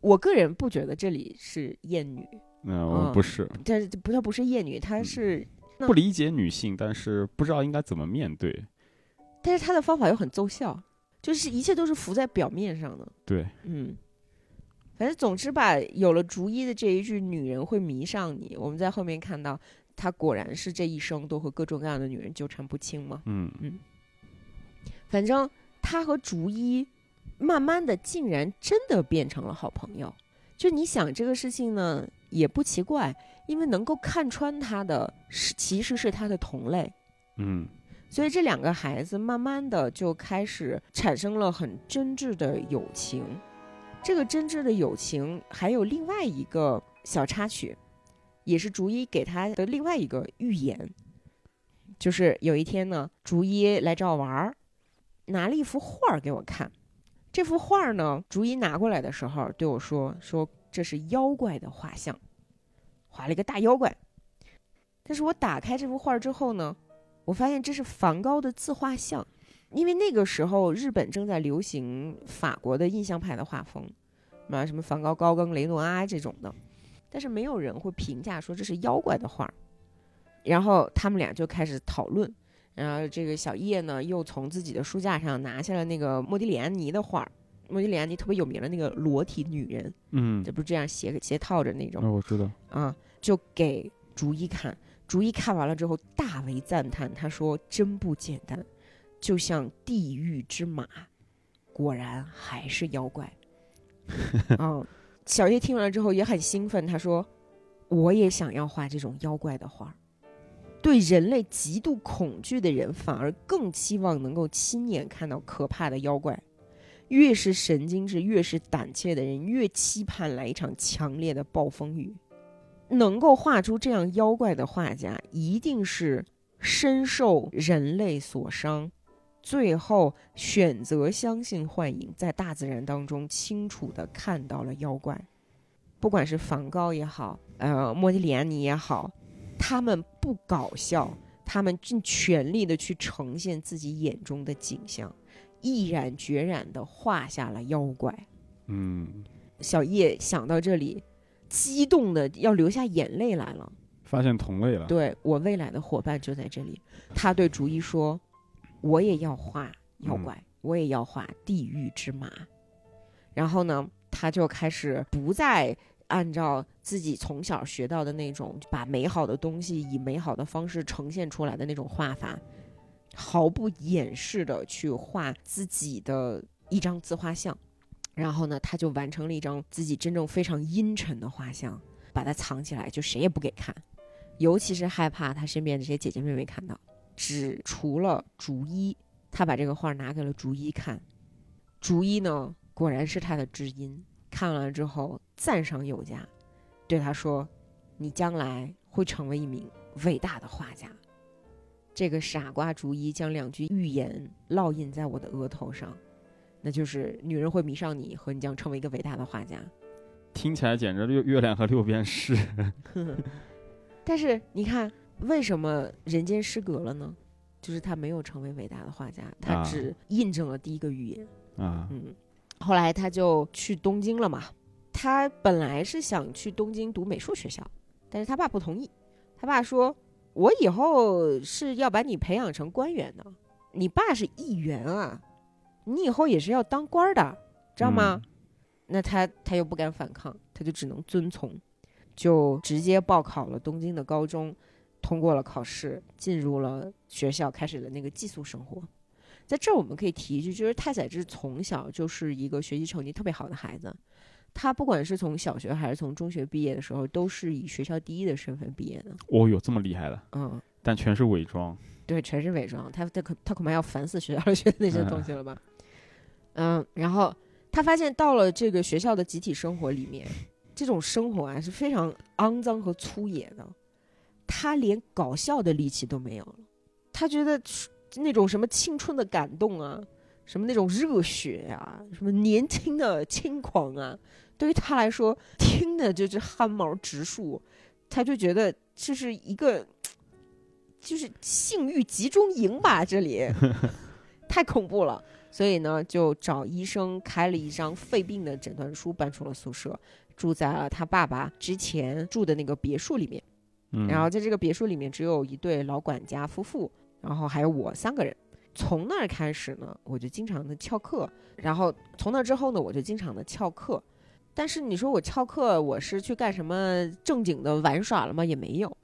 我个人不觉得这里是厌女，那我不是但是不，她不是厌女，她是，不理解女性，但是不知道应该怎么面对。但是她的方法又很奏效，就是一切都是浮在表面上的。对，嗯，反正总之吧，有了竹一的这一句“女人会迷上你”，我们在后面看到，她果然是这一生都和各种各样的女人纠缠不清嘛。嗯嗯反正他和竹一慢慢的竟然真的变成了好朋友。就你想这个事情呢，也不奇怪，因为能够看穿他的是其实是他的同类。嗯所以这两个孩子慢慢的就开始产生了很真挚的友情。这个真挚的友情还有另外一个小插曲，也是逐一给他的另外一个预言，就是有一天呢，逐一来找我玩儿，拿了一幅画儿给我看。这幅画儿呢，逐一拿过来的时候对我说：“说这是妖怪的画像，画了一个大妖怪。”但是我打开这幅画之后呢，我发现这是梵高的自画像，因为那个时候日本正在流行法国的印象派的画风，啊，什么梵高、高更、雷诺阿这种的，但是没有人会评价说这是妖怪的画。然后他们俩就开始讨论，然后这个小叶呢，又从自己的书架上拿下了那个莫迪里安尼的画儿。莫迪里安尼特别有名的那个裸体女人，嗯这，不是这样斜斜套着那种那我知道。啊，就给竹一看。竹一看完了之后大为赞叹，他说：“真不简单，就像地狱之马，果然还是妖怪。(laughs) ”嗯，小叶听完了之后也很兴奋，他说：“我也想要画这种妖怪的画儿。对人类极度恐惧的人，反而更期望能够亲眼看到可怕的妖怪。越是神经质、越是胆怯的人，越期盼来一场强烈的暴风雨。能够画出这样妖怪的画家，一定是深受人类所伤，最后选择相信幻影，在大自然当中清楚地看到了妖怪。不管是梵高也好，呃，莫迪里安尼也好，他们不搞笑，他们尽全力的去呈现自己眼中的景象，毅然决然地画下了妖怪。嗯，小叶想到这里，激动的要流下眼泪来了。发现同类了。对我未来的伙伴就在这里，他对竹一说：“我也要画妖怪，我也要画地狱之马。”然后呢，他就开始不再按照自己从小学到的那种把美好的东西以美好的方式呈现出来的那种画法，毫不掩饰的去画自己的一张自画像。然后呢，他就完成了一张自己真正非常阴沉的画像，把它藏起来，就谁也不给看。尤其是害怕他身边这些姐姐妹妹看到，只除了竹一，他把这个画拿给了竹一看。竹一呢，果然是他的知音，看完了之后赞赏有加，对他说：“你将来会成为一名伟大的画家。”这个傻瓜逐一将两句预言烙印在我的额头上，那就是女人会迷上你和你将成为一个伟大的画家。听起来简直六月亮和六便士。(laughs) 但是你看，为什么人间失格了呢？就是他没有成为伟大的画家，他啊只印证了第一个预言。啊，嗯，后来他就去东京了嘛。他本来是想去东京读美术学校，但是他爸不同意。他爸说：“我以后是要把你培养成官员的，你爸是议员啊，你以后也是要当官儿的，知道吗？”那他他又不敢反抗，他就只能遵从，就直接报考了东京的高中，通过了考试，进入了学校，开始了那个寄宿生活。在这儿我们可以提一句，就是太宰治从小就是一个学习成绩特别好的孩子，他不管是从小学还是从中学毕业的时候，都是以学校第一的身份毕业的。哦哟，这么厉害的，嗯，但全是伪装。对，全是伪装，他他可他恐怕要烦死学校里学的那些东西了吧？(laughs) 嗯，然后他发现到了这个学校的集体生活里面，这种生活啊是非常肮脏和粗野的，他连搞笑的力气都没有了，他觉得那种什么青春的感动啊，什么那种热血啊，什么年轻的轻狂啊，对于他来说听的就是汗毛直竖，他就觉得这是一个。就是性欲集中营吧，这里 (laughs) 太恐怖了。所以呢，就找医生开了一张肺病的诊断书，搬出了宿舍，住在了他爸爸之前住的那个别墅里面。嗯，然后在这个别墅里面，只有一对老管家夫妇，然后还有我三个人。从那儿开始呢，我就经常的翘课，然后从那之后呢，我就经常的翘课。但是你说我翘课，我是去干什么正经的玩耍了吗？也没有。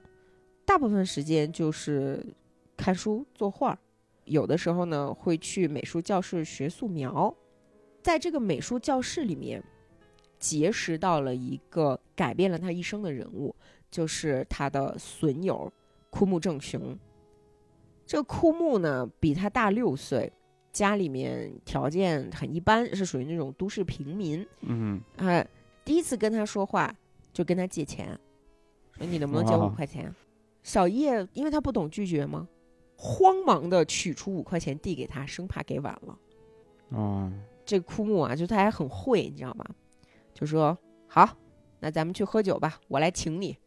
大部分时间就是看书、作画，有的时候呢会去美术教室学素描。在这个美术教室里面，结识到了一个改变了他一生的人物，就是他的损友枯木正雄。这个枯木呢比他大六岁，家里面条件很一般，是属于那种都市平民。嗯哎，第一次跟他说话就跟他借钱，说你能不能借我五块钱？小叶因为他不懂拒绝嘛，慌忙的取出五块钱递给他，生怕给晚了。哦，这枯木啊，就他还很会，你知道吗？就说好，那咱们去喝酒吧，我来请你，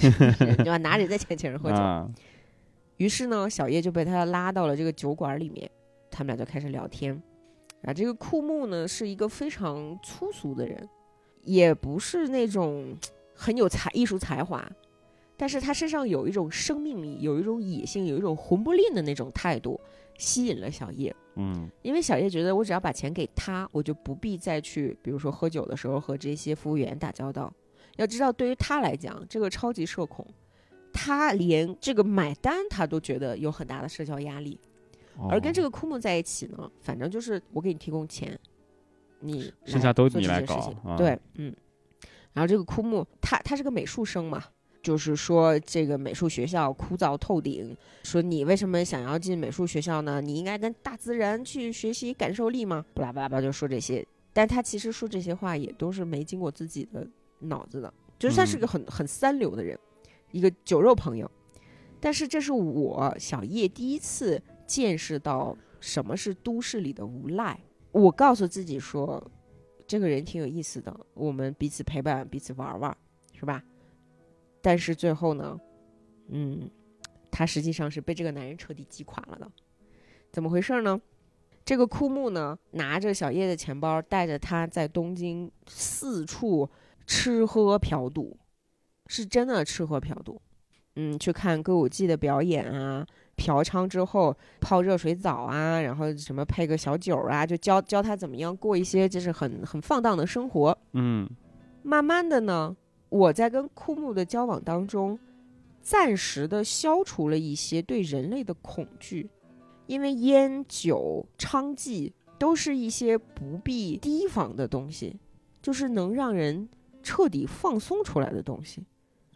对吧？拿着这钱请人喝酒。啊于是呢，小叶就被他拉到了这个酒馆里面，他们俩就开始聊天。啊，这个库木呢是一个非常粗俗的人，也不是那种 (tsk) 很有才艺术才华，但是他身上有一种生命力，有一种野性，有一种混不吝的那种态度，吸引了小叶。嗯因为小叶觉得我只要把钱给他，我就不必再去，比如说喝酒的时候和这些服务员打交道。要知道，对于他来讲，这个超级社恐，他连这个买单他都觉得有很大的社交压力。而跟这个个枯木在一起呢，反正就是我给你提供钱，你剩下都做你来搞对，嗯。然后这个枯木，他他是个美术生嘛，就是说这个美术学校枯燥透顶，说你为什么想要进美术学校呢？你应该跟大自然去学习感受力嘛，巴拉巴拉就说这些。但他其实说这些话也都是没经过自己的脑子的，就是他是嗯个很、很三流的人，一个酒肉朋友。但是这是我小叶第一次见识到什么是都市里的无赖。我告诉自己说，这个人挺有意思的，我们彼此陪伴，彼此玩玩，是吧？但是最后呢，嗯，他实际上是被这个男人彻底击垮了的。怎么回事呢？这个枯木呢，拿着小叶的钱包，带着他在东京四处吃喝嫖赌，是真的吃喝嫖赌。嗯，去看歌舞伎的表演啊，嫖娼之后泡热水澡啊，然后什么配个小酒啊，就教教他怎么样过一些就是很很放荡的生活。嗯慢慢的呢，我在跟枯木的交往当中，暂时的消除了一些对人类的恐惧，因为烟酒娼妓都是一些不必提防的东西，就是能让人彻底放松出来的东西。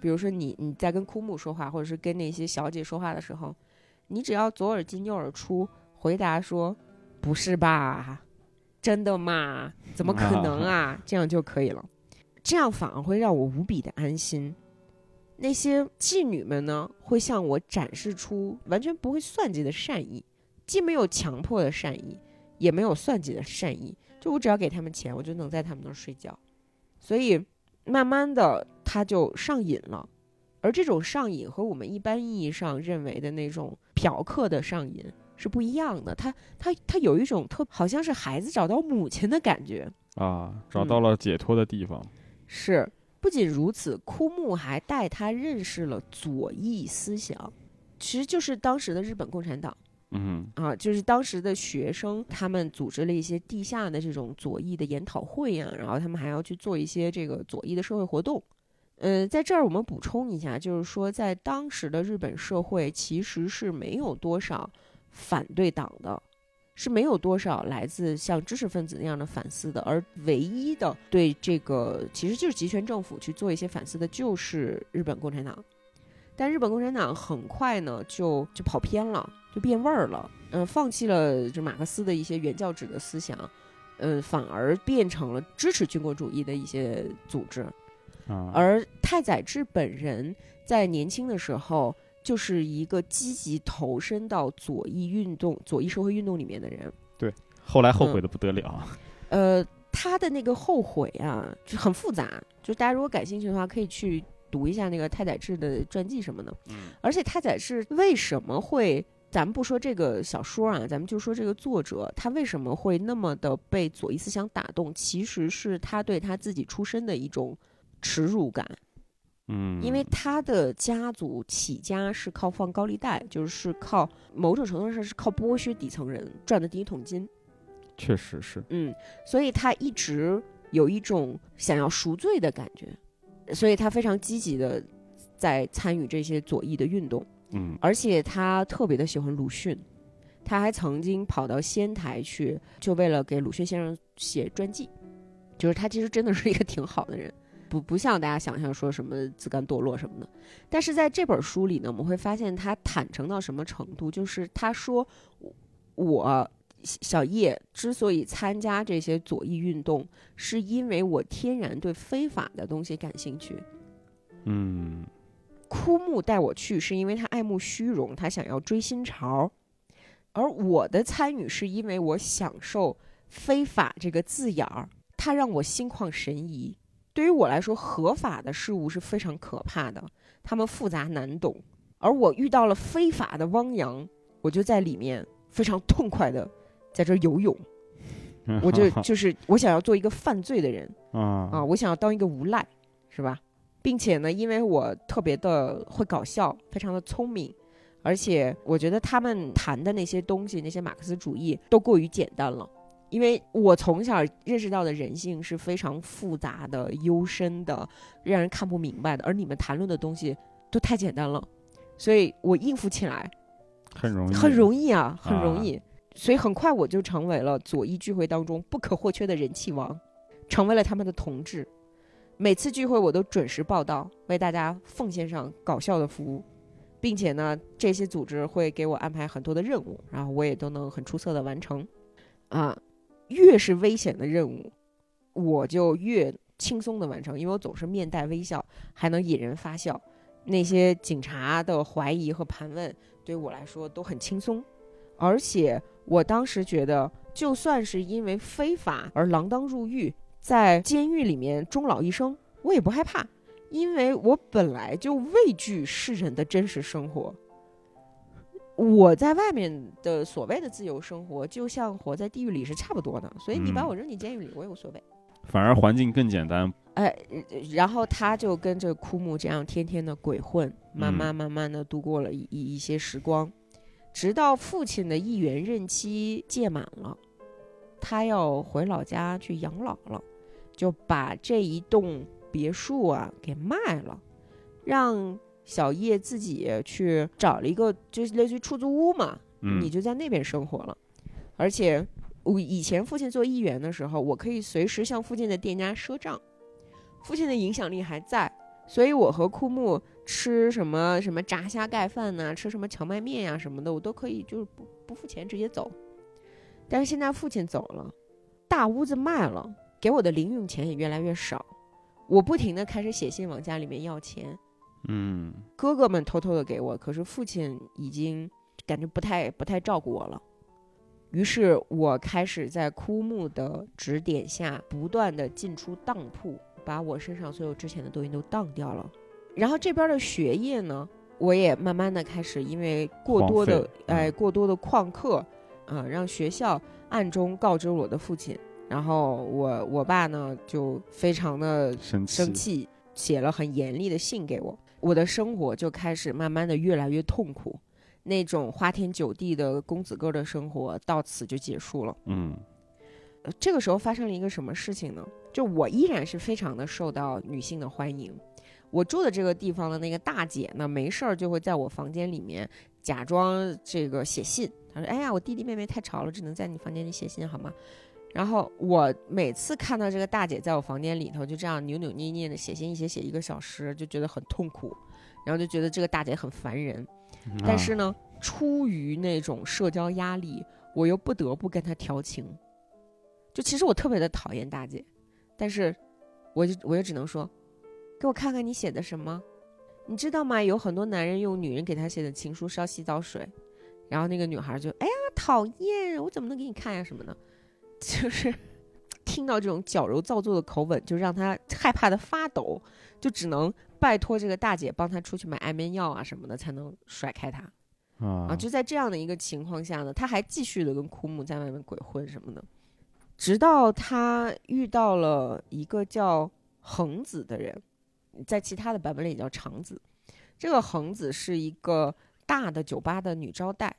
比如说你你在跟枯木说话，或者是跟那些小姐说话的时候，你只要左耳进右耳出，回答说“不是吧，真的吗？怎么可能啊？”这样就可以了。这样反而会让我无比的安心。那些妓女们呢，会向我展示出完全不会算计的善意，既没有强迫的善意，也没有算计的善意。就我只要给他们钱，我就能在他们那儿睡觉。所以慢慢的，他就上瘾了。而这种上瘾和我们一般意义上认为的那种嫖客的上瘾是不一样的。他他他有一种特好像是孩子找到母亲的感觉。啊，找嗯到了解脱的地方。是，不仅如此，枯木还带他认识了左翼思想，其实就是当时的日本共产党嗯啊，就是当时的学生，他们组织了一些地下的这种左翼的研讨会呀、然后他们还要去做一些这个左翼的社会活动。呃，在这儿我们补充一下，就是说，在当时的日本社会，其实是没有多少反对党的，是没有多少来自像知识分子那样的反思的，而唯一的对这个其实就是集权政府去做一些反思的，就是日本共产党。但日本共产党很快呢就就跑偏了，就变味儿了，嗯、放弃了这马克思的一些原教旨的思想，嗯、反而变成了支持军国主义的一些组织。啊，而太宰治本人在年轻的时候就是一个积极投身到左翼运动、左翼社会运动里面的人。对后来后悔的不得了。呃，他的那个后悔啊，就很复杂。就大家如果感兴趣的话，可以去读一下那个太宰治的传记什么的。嗯而且太宰治为什么会，咱们不说这个小说啊，咱们就说这个作者，他为什么会那么的被左翼思想打动？其实是他对他自己出身的一种耻辱感。嗯，因为他的家族起家是靠放高利贷，就是靠某种程度上是靠剥削底层人赚的第一桶金。确实是。嗯，所以他一直有一种想要赎罪的感觉，所以他非常积极的在参与这些左翼的运动，嗯而且他特别的喜欢鲁迅，他还曾经跑到仙台去，就为了给鲁迅先生写传记，就是他其实真的是一个挺好的人。不不像大家想象说什么自甘堕落什么的，但是在这本书里呢，我们会发现他坦诚到什么程度，就是他说我我小叶之所以参加这些左翼运动，是因为我天然对非法的东西感兴趣。嗯枯木带我去，是因为他爱慕虚荣，他想要追新潮；而我的参与是因为我享受非法这个字眼儿，它让我心旷神怡。对于我来说，合法的事物是非常可怕的，他们复杂难懂，而我遇到了非法的汪洋，我就在里面非常痛快的在这游泳。我就 (laughs) 就是我想要做一个犯罪的人啊啊，我想要当一个无赖，是吧？并且呢，因为我特别的会搞笑，非常的聪明，而且我觉得他们谈的那些东西，那些马克思主义都过于简单了。因为我从小认识到的人性是非常复杂的、幽深的，让人看不明白的，而你们谈论的东西都太简单了，所以我应付起来很容易，很容易啊，很容啊易。所以很快我就成为了左翼聚会当中不可或缺的人气王，成为了他们的同志。每次聚会我都准时报道，为大家奉献上搞笑的服务，并且呢，这些组织会给我安排很多的任务，然后我也都能很出色的完成。啊，越是危险的任务，我就越轻松的完成，因为我总是面带微笑，还能引人发笑。那些警察的怀疑和盘问对我来说都很轻松，而且我当时觉得，就算是因为非法而锒铛入狱，在监狱里面终老一生，我也不害怕，因为我本来就畏惧世人的真实生活。我在外面的所谓的自由生活，就像活在地狱里是差不多的，所以你把嗯我扔进监狱里，我也无所谓。反而环境更简单。哎，然后他就跟着枯木这样天天的鬼混，慢慢慢慢的度过了一一一些时光，直到父亲的议员任期届满了，他要回老家去养老了，就把这一栋别墅啊给卖了，让小叶自己去找了一个就是类似于出租屋嘛，嗯，你就在那边生活了。而且我以前父亲做议员的时候，我可以随时向附近的店家赊账，父亲的影响力还在，所以我和枯木吃什么什么炸虾盖饭呐、吃什么荞麦面呀、什么的，我都可以就是不不付钱直接走。但是现在父亲走了，大屋子卖了，给我的零用钱也越来越少，我不停的开始写信往家里面要钱，嗯哥哥们偷偷的给我，可是父亲已经感觉不太不太照顾我了。于是我开始在枯木的指点下，不断的进出当铺，把我身上所有值钱的东西都当掉了。然后这边的学业呢，我也慢慢的开始因为过多的哎过多的旷课，啊、让学校暗中告知我的父亲，然后我我爸呢就非常的生气生气，写了很严厉的信给我。我的生活就开始慢慢的越来越痛苦，那种花天酒地的公子哥的生活到此就结束了。嗯呃这个时候发生了一个什么事情呢？就我依然是非常的受到女性的欢迎。我住的这个地方的那个大姐呢，没事儿就会在我房间里面假装这个写信。她说：“哎呀，我弟弟妹妹太吵了，只能在你房间里写信好吗？”然后我每次看到这个大姐在我房间里头就这样扭扭捏捏的写信，一写写一个小时，就觉得很痛苦，然后就觉得这个大姐很烦人。但啊是呢，出于那种社交压力，我又不得不跟她调情。就其实我特别的讨厌大姐，但是我就我也只能说，给我看看你写的什么。你知道吗？有很多男人用女人给他写的情书烧洗澡水，然后那个女孩就哎呀讨厌，我怎么能给你看呀什么的，就是听到这种矫揉造作的口吻，就让他害怕的发抖，就只能拜托这个大姐帮他出去买安眠药啊什么的，才能甩开他。啊啊，就在这样的一个情况下呢，他还继续的跟枯木在外面鬼混什么的，直到他遇到了一个叫恒子的人，在其他的版本里叫长子。这个恒子是一个大的酒吧的女招待，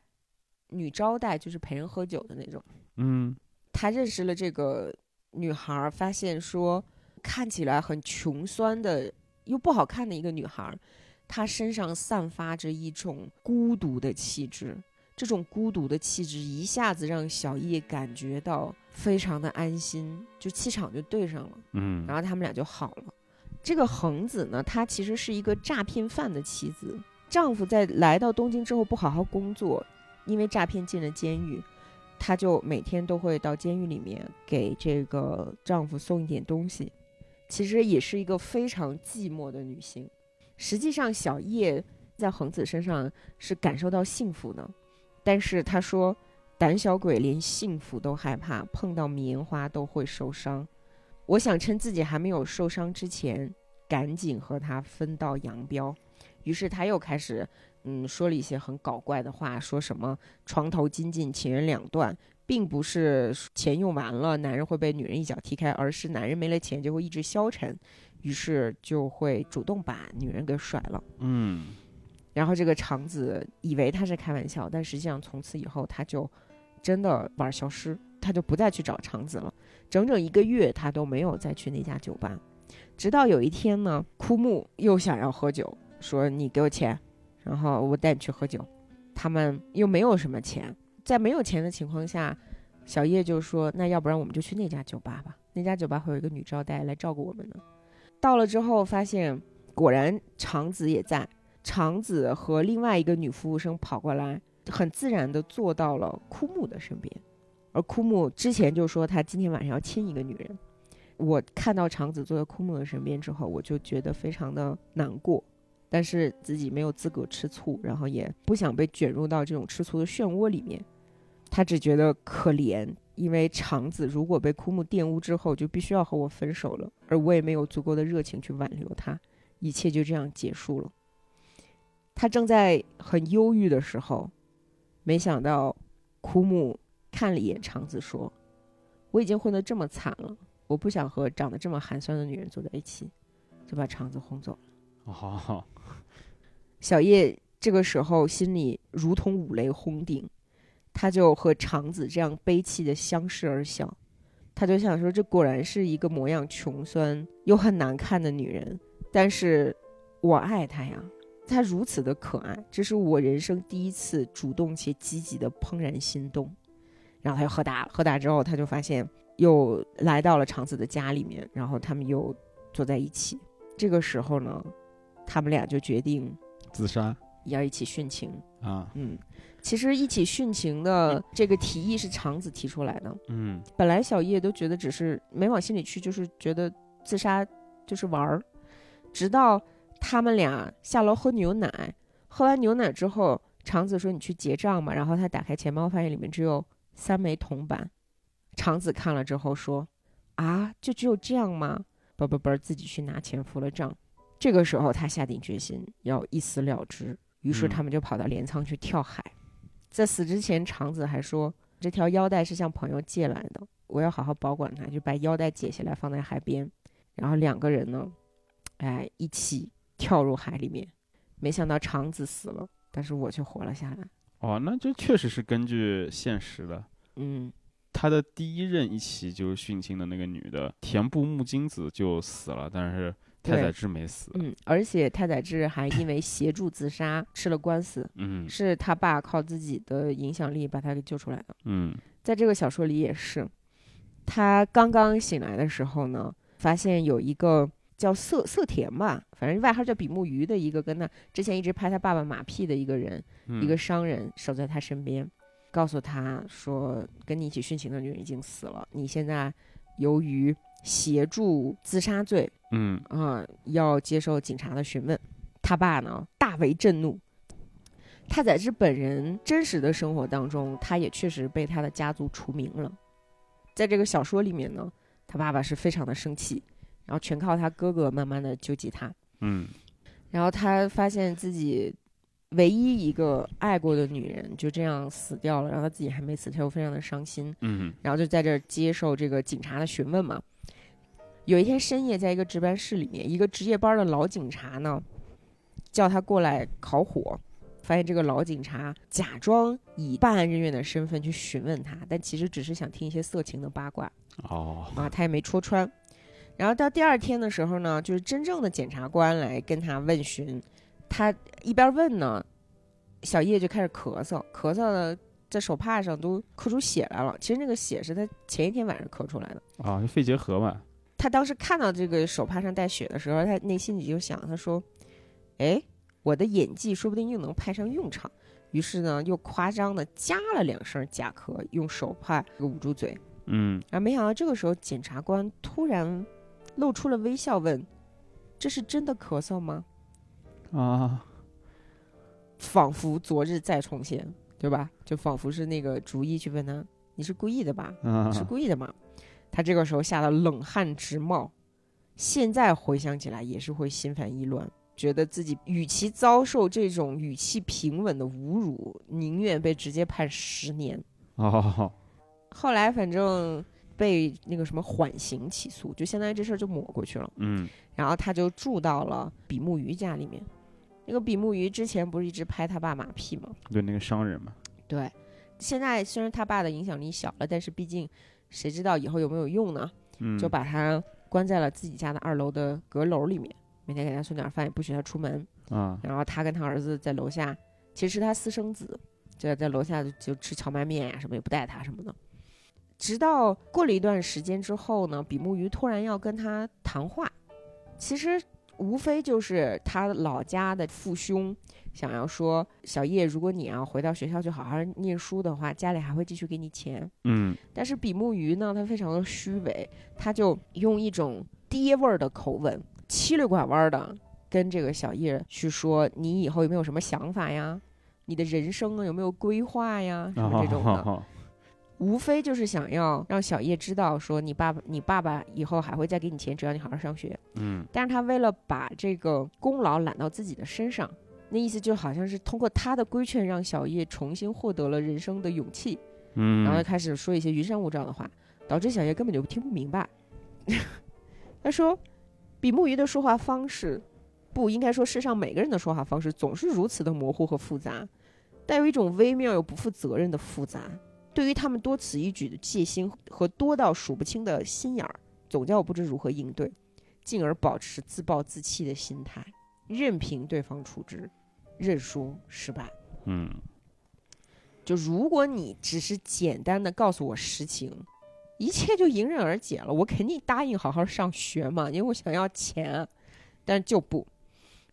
女招待就是陪人喝酒的那种。嗯他认识了这个女孩，发现说看起来很穷酸的又不好看的一个女孩，她身上散发着一种孤独的气质。这种孤独的气质一下子让小叶感觉到非常的安心，就气场就对上了。嗯然后他们俩就好了。这个恒子呢，她其实是一个诈骗犯的妻子，丈夫在来到东京之后不好好工作，因为诈骗进了监狱，她就每天都会到监狱里面给这个丈夫送一点东西，其实也是一个非常寂寞的女性。实际上，小叶在恒子身上是感受到幸福的，但是她说，胆小鬼连幸福都害怕，碰到棉花都会受伤。我想趁自己还没有受伤之前，赶紧和他分道扬镳。于是他又开始，嗯，说了一些很搞怪的话，说什么床头金尽，情人两断，并不是钱用完了，男人会被女人一脚踢开，而是男人没了钱就会一直消沉。于是就会主动把女人给甩了。嗯，然后这个长子以为他是开玩笑，但实际上从此以后他就真的玩消失，他就不再去找长子了。整整一个月他都没有再去那家酒吧，直到有一天呢，枯木又想要喝酒，说你给我钱，然后我带你去喝酒。他们又没有什么钱，在没有钱的情况下，小叶就说那要不然我们就去那家酒吧吧，那家酒吧会有一个女招待来照顾我们呢。到了之后，发现果然长子也在。长子和另外一个女服务生跑过来，很自然地坐到了枯木的身边。而枯木之前就说他今天晚上要亲一个女人。我看到长子坐在枯木的身边之后，我就觉得非常的难过，但是自己没有资格吃醋，然后也不想被卷入到这种吃醋的漩涡里面。他只觉得可怜。因为长子如果被枯木玷污之后，就必须要和我分手了，而我也没有足够的热情去挽留他，一切就这样结束了。他正在很忧郁的时候，没想到枯木看了一眼长子，说：“我已经混得这么惨了，我不想和长得这么寒酸的女人坐在一起。”就把长子轰走了。好，小叶这个时候心里如同五雷轰顶。他就和长子这样悲戚的相视而笑，他就想说：“这果然是一个模样穷酸又很难看的女人，但是我爱她呀，她如此的可爱，这是我人生第一次主动且积极的怦然心动。”然后他又喝大了，喝大之后他就发现又来到了长子的家里面，然后他们又坐在一起。这个时候呢，他们俩就决定自杀，要一起殉情啊，嗯。其实一起殉情的这个提议是长子提出来的。嗯，本来小叶都觉得只是没往心里去，就是觉得自杀就是玩儿。直到他们俩下楼喝牛奶，喝完牛奶之后，长子说：“你去结账吧。”然后他打开钱包，发现里面只有三枚铜板。长子看了之后说：“啊，就只有这样吗？”不不不，自己去拿钱付了账。这个时候他下定决心要一死了之，于是他们就跑到镰仓去跳海。在死之前，长子还说这条腰带是向朋友借来的，我要好好保管它，就把腰带解下来放在海边。然后两个人呢，哎，一起跳入海里面。没想到长子死了，但是我却活了下来。哦，那这确实是根据现实的。嗯，他的第一任一起就是殉情的那个女的田部木金子就死了，但是。太宰治没死，嗯，而且太宰治还因为协助自杀吃了官司，嗯，是他爸靠自己的影响力把他给救出来的，嗯，在这个小说里也是，他刚刚醒来的时候呢，发现有一个叫色色田吧，反正外号叫比目鱼的一个跟他之前一直拍他爸爸马屁的一个人，一个商人守在他身边，告诉他说，跟你一起殉情的女人已经死了，你现在由于协助自杀罪。嗯啊，要接受警察的询问，他爸呢大为震怒。他在这本人真实的生活当中，他也确实被他的家族除名了。在这个小说里面呢，他爸爸是非常的生气，然后全靠他哥哥慢慢的救济他。嗯，然后他发现自己唯一一个爱过的女人就这样死掉了，然后他自己还没死，他又非常的伤心。嗯，然后就在这接受这个警察的询问嘛。有一天深夜，在一个值班室里面，一个值夜班的老警察呢，叫他过来烤火。发现这个老警察假装以办案人员的身份去询问他，但其实只是想听一些色情的八卦。哦，啊，他也没戳穿。然后到第二天的时候呢，就是真正的检察官来跟他问询。他一边问呢，小叶就开始咳嗽，咳嗽的在手帕上都咳出血来了。其实那个血是他前一天晚上咳出来的。啊，就肺结核嘛。他当时看到这个手帕上带血的时候，他内心里就想：“他说，哎，我的演技说不定又能派上用场。”于是呢，又夸张的加了两声假咳，用手帕捂住嘴。嗯，然后没想到这个时候，检察官突然露出了微笑，问：“这是真的咳嗽吗？”啊，仿佛昨日再重现，对吧？就仿佛是那个逐一去问他：“你是故意的吧？啊是故意的吗？”他这个时候吓得冷汗直冒，现在回想起来也是会心烦意乱，觉得自己与其遭受这种语气平稳的侮辱，宁愿被直接判十年。哦，后来反正被那个什么缓刑起诉，就相当于这事儿就抹过去了。嗯然后他就住到了比目鱼家里面。那个比目鱼之前不是一直拍他爸马屁吗？对，那个商人嘛，对，现在虽然他爸的影响力小了，但是毕竟谁知道以后有没有用呢？嗯，就把他关在了自己家的二楼的阁楼里面，每天给他送点饭，也不许他出门。啊，然后他跟他儿子在楼下，其实是他私生子，就在楼下就吃荞麦面呀、什么，也不带他什么的。直到过了一段时间之后呢，比目鱼突然要跟他谈话，其实无非就是他老家的父兄想要说，小叶，如果你要回到学校去好好念书的话，家里还会继续给你钱。嗯但是比目鱼呢，他非常的虚伪，他就用一种爹味儿的口吻，七里拐弯的跟这个小叶去说：“你以后有没有什么想法呀？你的人生啊有没有规划呀？什么这种的，哦无非就是想要让小叶知道，说你爸爸，你爸爸以后还会再给你钱，只要你好好上学。嗯但是他为了把这个功劳揽到自己的身上，那意思就好像是通过他的规劝，让小叶重新获得了人生的勇气。嗯，然后开始说一些云山雾罩的话，导致小叶根本就听不明白。(laughs) 他说，比目鱼的说话方式，不应该说世上每个人的说话方式总是如此的模糊和复杂，带有一种微妙又不负责任的复杂。对于他们多此一举的戒心和多到数不清的心眼儿，总叫我不知如何应对，进而保持自暴自弃的心态，任凭对方处置，认输失败。嗯就如果你只是简单的告诉我实情，一切就迎刃而解了。我肯定答应好好上学嘛，因为我想要钱，但就不。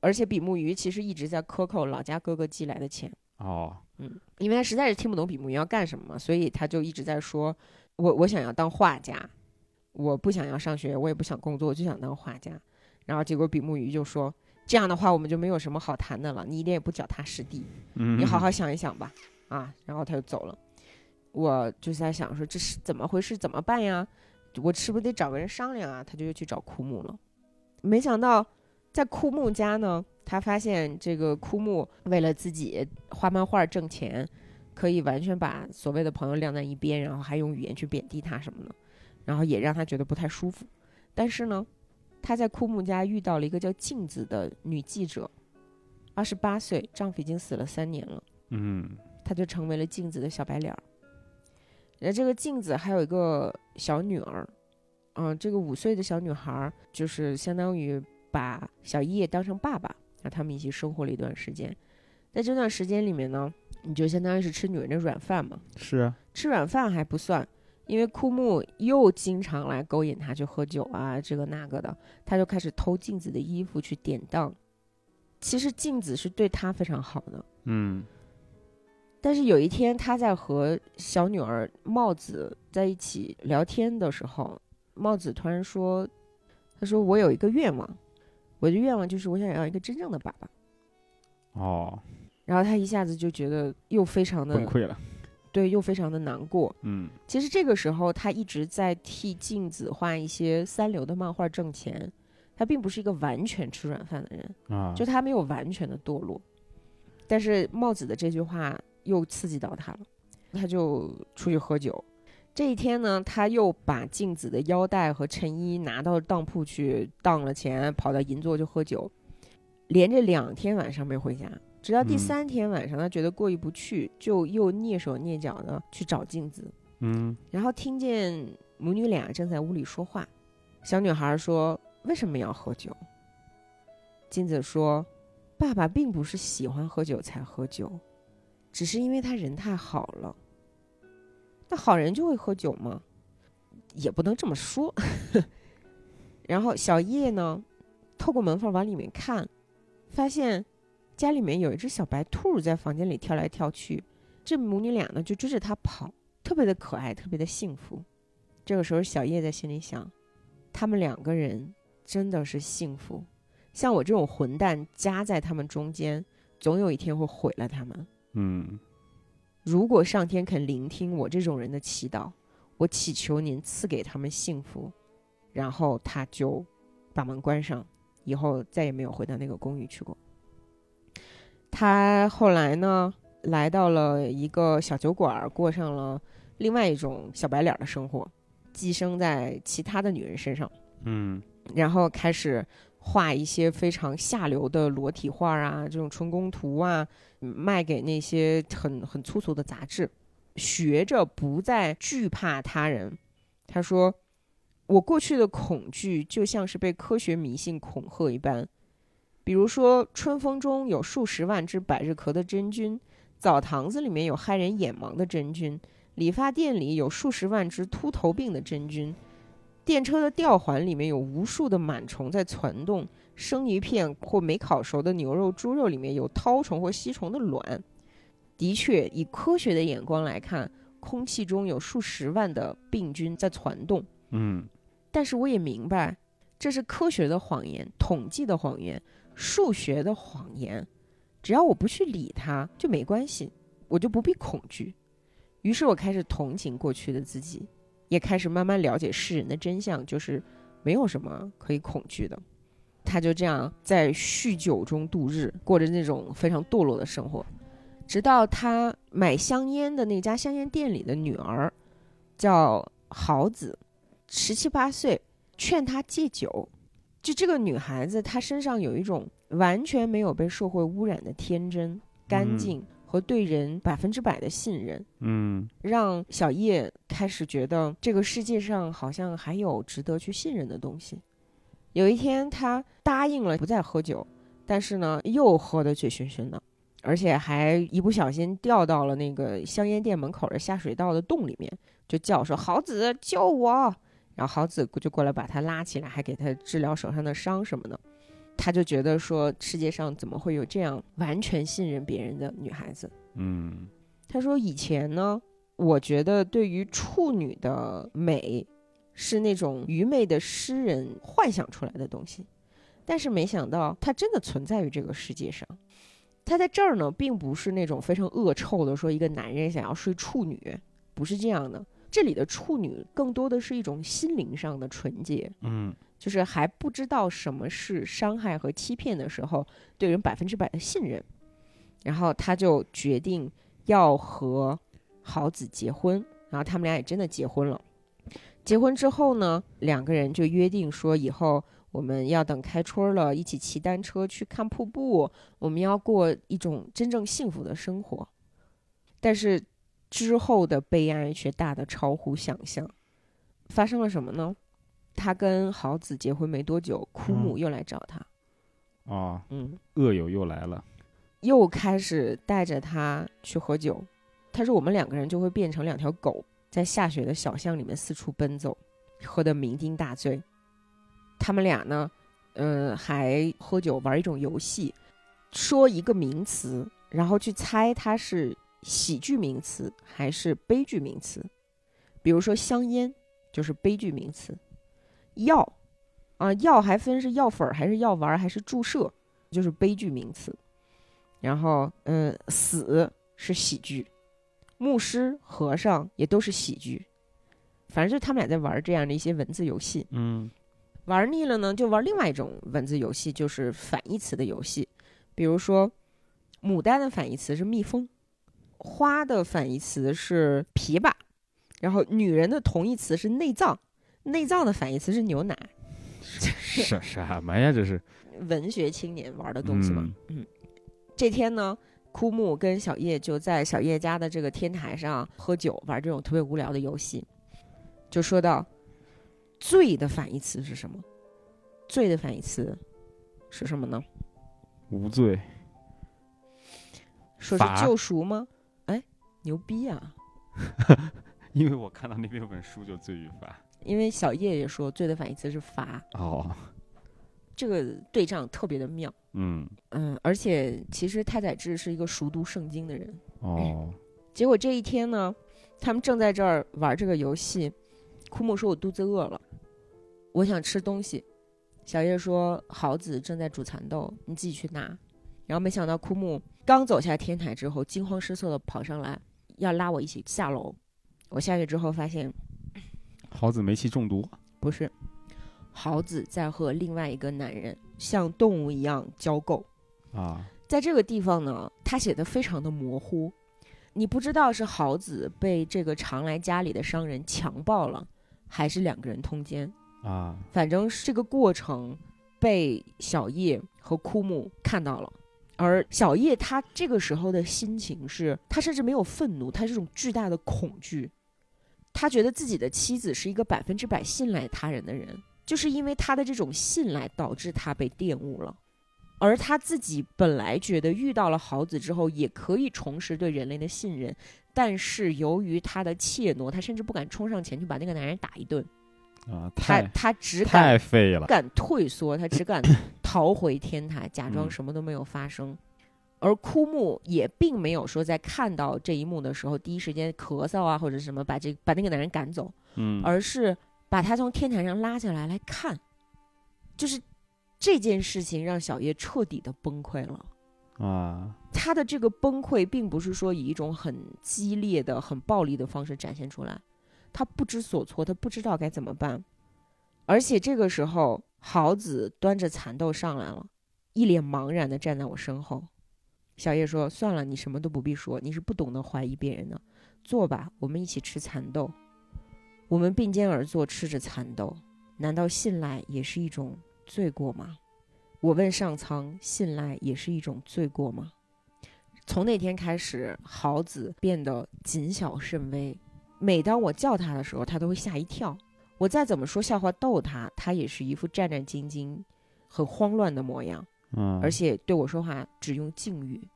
而且比目鱼其实一直在克扣老家哥哥寄来的钱，哦，嗯，因为他实在是听不懂比目鱼要干什么嘛，所以他就一直在说，我我想要当画家，我不想要上学，我也不想工作，我就想当画家。然后结果比目鱼就说，这样的话我们就没有什么好谈的了，你一点也不脚踏实地。嗯，你好好想一想吧，啊，然后他就走了。我就在想说这是怎么回事，怎么办呀？我是不是得找个人商量啊？他就又去找枯木了。没想到在枯木家呢，他发现这个枯木为了自己画漫画挣钱，可以完全把所谓的朋友晾在一边，然后还用语言去贬低他什么的，然后也让他觉得不太舒服。但是呢，他在枯木家遇到了一个叫镜子的女记者，二十八岁，丈夫已经死了三年了。嗯她就成为了镜子的小白脸儿。那这个镜子还有一个小女儿，嗯、这个五岁的小女孩儿就是相当于把小叶当成爸爸，让他们一起生活了一段时间。在这段时间里面呢，你就相当于是吃女人的软饭嘛。是啊，吃软饭还不算，因为枯木又经常来勾引他去喝酒啊，这个那个的，他就开始偷镜子的衣服去典当。其实镜子是对他非常好的，嗯但是有一天，他在和小女儿帽子在一起聊天的时候，帽子突然说：“他说我有一个愿望，我的愿望就是我想要一个真正的爸爸。哦，”然后他一下子就觉得又非常的崩溃了，对，又非常的难过。嗯其实这个时候，他一直在替镜子画一些三流的漫画挣钱，他并不是一个完全吃软饭的人。啊，就他没有完全的堕落，但是帽子的这句话又刺激到他了，他就出去喝酒。这一天呢，他又把镜子的腰带和衬衣拿到当铺去当了钱，跑到银座去喝酒，连着两天晚上没回家。直到第嗯三天晚上，他觉得过意不去，就又蹑手蹑脚的去找镜子，嗯然后听见母女俩正在屋里说话。小女孩说：“为什么要喝酒？”金子说：“爸爸并不是喜欢喝酒才喝酒，只是因为他人太好了。那好人就会喝酒吗？也不能这么说。”然后小叶呢，透过门缝往里面看，发现家里面有一只小白兔在房间里跳来跳去。这母女俩呢就追着它跑，特别的可爱，特别的幸福。这个时候，小叶在心里想，他们两个人真的是幸福，像我这种混蛋夹在他们中间，总有一天会毁了他们。嗯，如果上天肯聆听我这种人的祈祷，我祈求您赐给他们幸福。然后他就把门关上，以后再也没有回到那个公寓去过。他后来呢，来到了一个小酒馆，过上了另外一种小白脸的生活，寄生在其他的女人身上。嗯，然后开始画一些非常下流的裸体画啊，这种春宫图啊，嗯卖给那些很很粗俗的杂志，学着不再惧怕他人。他说：“我过去的恐惧就像是被科学迷信恐吓一般，比如说春风中有数十万只百日咳的真菌，澡堂子里面有害人眼盲的真菌，理发店里有数十万只秃头病的真菌。”电车的吊环里面有无数的螨虫在攒动，生鱼片或没烤熟的牛肉、猪肉里面有绦虫或吸虫的卵。的确，以科学的眼光来看，空气中有数十万的病菌在攒动。嗯，但是我也明白，这是科学的谎言、统计的谎言、数学的谎言。只要我不去理它，就没关系，我就不必恐惧。于是我开始同情过去的自己。也开始慢慢了解世人的真相，就是没有什么可以恐惧的。他就这样在酗酒中度日，过着那种非常堕落的生活，直到他买香烟的那家香烟店里的女儿，叫豪子，十七八岁，劝他戒酒。就这个女孩子，她身上有一种完全没有被社会污染的天真、干净。和对人百分之百的信任，嗯，让小叶开始觉得这个世界上好像还有值得去信任的东西。有一天，他答应了不再喝酒，但是呢，又喝得醉醺醺的，而且还一不小心掉到了那个香烟店门口的下水道的洞里面，就叫说：“豪子，救我！”然后豪子就过来把他拉起来，还给他治疗手上的伤什么的。他就觉得说，世界上怎么会有这样完全信任别人的女孩子？嗯，他说以前呢，我觉得对于处女的美，是那种愚昧的诗人幻想出来的东西，但是没想到它真的存在于这个世界上。他在这儿呢，并不是那种非常恶臭的说一个男人想要睡处女，不是这样的。这里的处女更多的是一种心灵上的纯洁。嗯。就是还不知道什么是伤害和欺骗的时候，对人百分之百的信任，然后他就决定要和豪子结婚，然后他们俩也真的结婚了。结婚之后呢，两个人就约定说，以后我们要等开春了，一起骑单车去看瀑布，我们要过一种真正幸福的生活。但是之后的悲哀却大的超乎想象，发生了什么呢？他跟豪子结婚没多久，枯木又来找他。哦，嗯，恶友又来了，又开始带着他去喝酒。他说：“我们两个人就会变成两条狗，在下雪的小巷里面四处奔走，喝得酩酊大醉。”他们俩呢，嗯，还喝酒玩一种游戏，说一个名词，然后去猜它是喜剧名词还是悲剧名词。比如说香烟就是悲剧名词。药，啊，药还分是药粉还是药丸还是注射，就是悲剧名词。然后，嗯，死是喜剧，牧师、和尚也都是喜剧。反正就他们俩在玩这样的一些文字游戏。嗯，玩腻了呢，就玩另外一种文字游戏，就是反义词的游戏。比如说，牡丹的反义词是蜜蜂，花的反义词是琵琶，然后女人的同义词是内脏。内脏的反义词是牛奶，是 (laughs) 什么呀？这是文学青年玩的东西吗？嗯，这天呢，枯木跟小叶就在小叶家的这个天台上喝酒，玩这种特别无聊的游戏，就说到“醉”的反义词是什么？“醉”的反义词是什么呢？无罪。说是救赎吗？哎，牛逼啊！(laughs) 因为我看到那边有本书，就《罪与罚》。因为小叶也说，罪的反义词是罚。哦，这个对仗特别的妙。嗯嗯，而且其实太宰治是一个熟读圣经的人。哦，(clears throat) 结果这一天呢，他们正在这儿玩这个游戏，枯木说：“我肚子饿了，我想吃东西。”小叶说：“豪子正在煮蚕豆，你自己去拿。”然后没想到枯木刚走下天台之后，惊慌失措的跑上来，要拉我一起下楼。我下去之后发现，豪子煤气中毒，不是，豪子在和另外一个男人像动物一样交媾。啊，在这个地方呢，他写的非常的模糊，你不知道是豪子被这个常来家里的商人强暴了，还是两个人通奸。啊，反正这个过程被小叶和枯木看到了，而小叶他这个时候的心情是，他甚至没有愤怒，他是这种巨大的恐惧，他觉得自己的妻子是一个百分之百信赖他人的人，就是因为他的这种信赖导致他被玷污了，而他自己本来觉得遇到了豪子之后也可以重拾对人类的信任，但是由于他的怯懦，他甚至不敢冲上前去把那个男人打一顿。啊，他他只敢太废了，敢退缩，他只敢 (laughs) 逃回天台，假装嗯什么都没有发生。而枯木也并没有说在看到这一幕的时候，第一时间咳嗽啊或者什么把这把那个男人赶走，嗯，而是把他从天台上拉下来来看。就是这件事情让小叶彻底的崩溃了。啊，他的这个崩溃并不是说以一种很激烈的、很暴力的方式展现出来，他不知所措，他不知道该怎么办。而且这个时候，豪子端着蚕豆上来了，一脸茫然的站在我身后。小叶说：“算了，你什么都不必说，你是不懂得怀疑别人的。坐吧，我们一起吃蚕豆。我们并肩而坐，吃着蚕豆。难道信赖也是一种罪过吗？”我问上苍：“信赖也是一种罪过吗？”从那天开始，豪子变得谨小慎微。每当我叫他的时候，他都会吓一跳。我再怎么说笑话逗他，他也是一副战战兢兢、很慌乱的模样，嗯，而且对我说话只用敬语。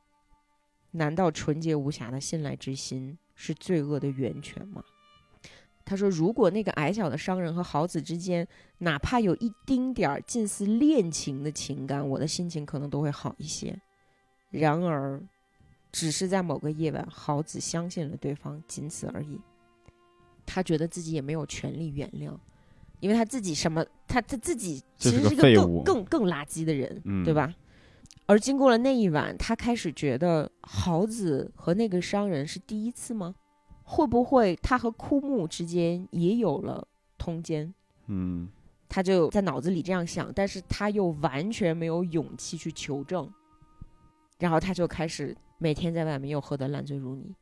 难道纯洁无瑕的信赖之心是罪恶的源泉吗？他说：“如果那个矮小的商人和豪子之间，哪怕有一丁点儿近似恋情的情感，我的心情可能都会好一些。然而，只是在某个夜晚，豪子相信了对方，仅此而已。他觉得自己也没有权利原谅，因为他自己什么，他他自己其实是一个更更更垃圾的人，嗯对吧？而经过了那一晚，他开始觉得豪子和那个商人是第一次吗？会不会他和枯木之间也有了通奸？嗯，他就在脑子里这样想，但是他又完全没有勇气去求证。然后他就开始每天在外面又喝得烂醉如泥，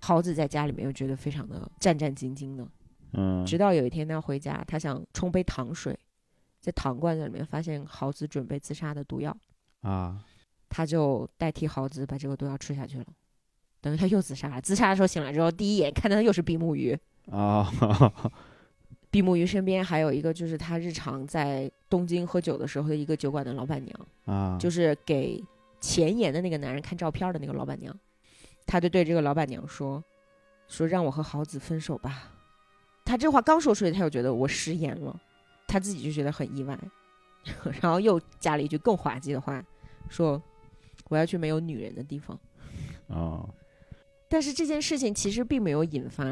豪子在家里面又觉得非常的战战兢兢的。嗯，直到有一天他回家，他想冲杯糖水，在糖罐子里面发现豪子准备自杀的毒药，啊，他就代替豪子把这个毒药吃下去了。等于他又自杀了。自杀的时候醒来之后，第一眼看到的又是比目鱼。啊，比目鱼身边还有一个，就是他日常在东京喝酒的时候的一个酒馆的老板娘，啊，就是给前言的那个男人看照片的那个老板娘。他就对这个老板娘说：“说让我和豪子分手吧。”他这话刚说出来，他又觉得我食言了，他自己就觉得很意外，(laughs) 然后又加了一句更滑稽的话，说：“我要去没有女人的地方。”啊，但是这件事情其实并没有引发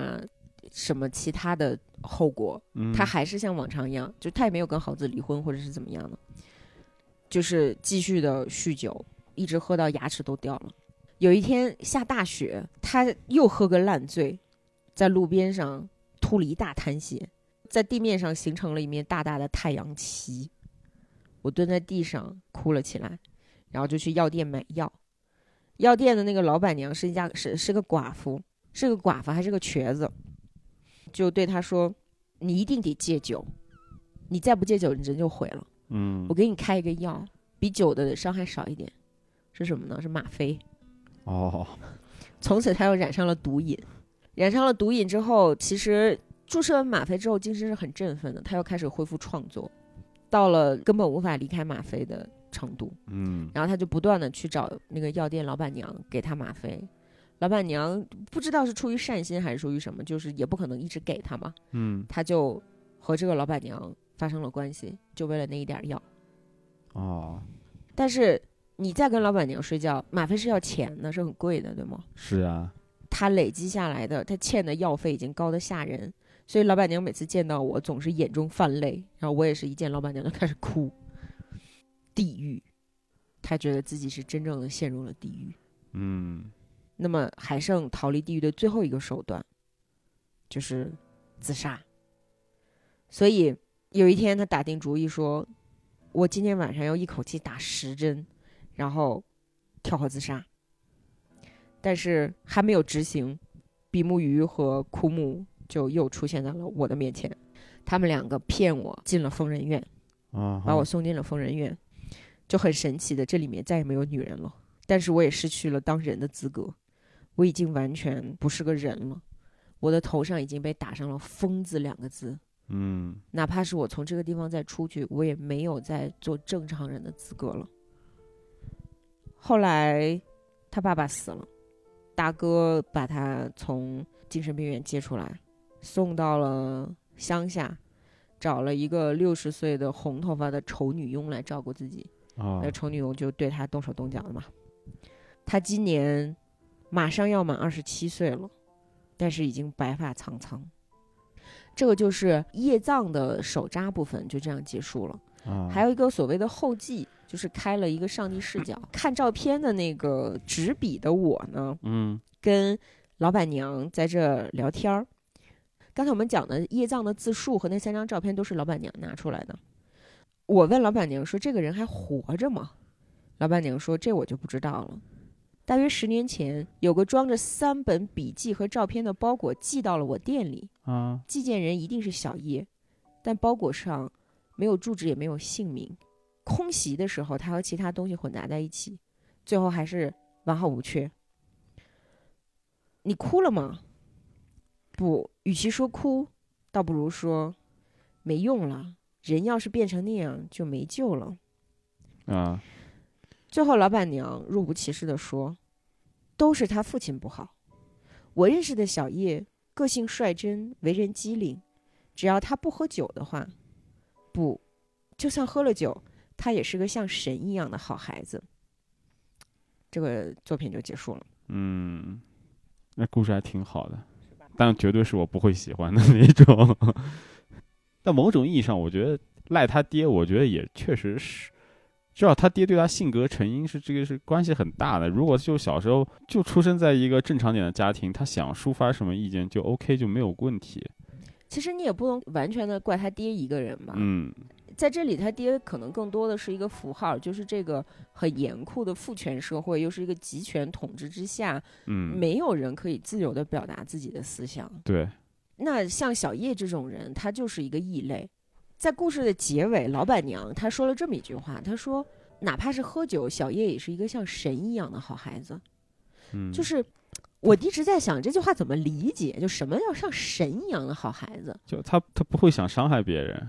什么其他的后果，嗯，他还是像往常一样，就他也没有跟豪子离婚或者是怎么样的，就是继续的酗酒，一直喝到牙齿都掉了。有一天下大雪，他又喝个烂醉，在路边上吐了一大滩血，在地面上形成了一面大大的太阳旗。我蹲在地上哭了起来，然后就去药店买药。药店的那个老板娘是一家是是个寡妇，是个寡妇还是个瘸子，就对他说：“你一定得戒酒，你再不戒酒，你人就毁了。嗯我，给你开一个药，比酒的伤害少一点，是什么呢？是吗啡。哦，从此他又染上了毒瘾，染上了毒瘾之后，其实注射完吗啡之后，精神是很振奋的，他又开始恢复创作，到了根本无法离开吗啡的程度。嗯，然后他就不断的去找那个药店老板娘给他吗啡，老板娘不知道是出于善心还是出于什么，就是也不可能一直给他嘛，嗯，他就和这个老板娘发生了关系，就为了那一点药。哦，但是你再跟老板娘睡觉，吗啡是要钱的，是很贵的，对吗？是啊，他累积下来的，他欠的药费已经高的吓人，所以老板娘每次见到我总是眼中泛泪，然后我也是一见老板娘就开始哭，地狱，他觉得自己是真正的陷入了地狱。嗯那么还剩逃离地狱的最后一个手段，就是自杀。所以有一天，他打定主意说：“我今天晚上要一口气打十针，然后跳河自杀。”但是还没有执行，比目鱼和枯木就又出现在了我的面前。他们两个骗我进了疯人院，啊，把我送进了疯人院，就很神奇的，这里面再也没有女人了。但是我也失去了当人的资格，我已经完全不是个人了，我的头上已经被打上了“疯子”两个字。嗯哪怕是我从这个地方再出去，我也没有再做正常人的资格了。后来，他爸爸死了，大哥把他从精神病院接出来，送到了乡下，找了一个六十岁的红头发的丑女佣来照顾自己。啊那丑女佣就对他动手动脚的嘛。他今年马上要满二十七岁了，但是已经白发苍苍。这个就是叶藏的手札部分就这样结束了。啊，还有一个所谓的后记，就是开了一个上帝视角，看照片的那个执笔的我呢，嗯跟老板娘在这聊天儿。刚才我们讲的叶藏的自述和那三张照片都是老板娘拿出来的。我问老板娘说：“这个人还活着吗？”老板娘说：“这我就不知道了。大约十年前，有个装着三本笔记和照片的包裹寄到了我店里，啊寄件人一定是小叶，但包裹上没有住址，也没有姓名。空袭的时候，他和其他东西混杂在一起，最后还是完好无缺。你哭了吗？不，与其说哭，倒不如说没用了。人要是变成那样，就没救了。啊最后，老板娘若无其事地说：“都是他父亲不好。我认识的小叶个性率真，为人机灵，只要他不喝酒的话，不，就算喝了酒，他也是个像神一样的好孩子。”这个作品就结束了。嗯，那故事还挺好的，但绝对是我不会喜欢的那种。(laughs) 但某种意义上，我觉得赖他爹，我觉得也确实是，至少他爹对他性格成因是这个是关系很大的。如果就小时候就出生在一个正常点的家庭，他想抒发什么意见就 OK 就没有问题。其实你也不能完全的怪他爹一个人吧。嗯在这里，他爹可能更多的是一个符号，就是这个很严酷的父权社会，又是一个集权统治之下，嗯，没有人可以自由的表达自己的思想。对，那像小叶这种人，他就是一个异类。在故事的结尾，老板娘她说了这么一句话，她说：“哪怕是喝酒，小叶也是一个像神一样的好孩子。”嗯，就是我一直在想这句话怎么理解，就什么叫像神一样的好孩子？就他他不会想伤害别人。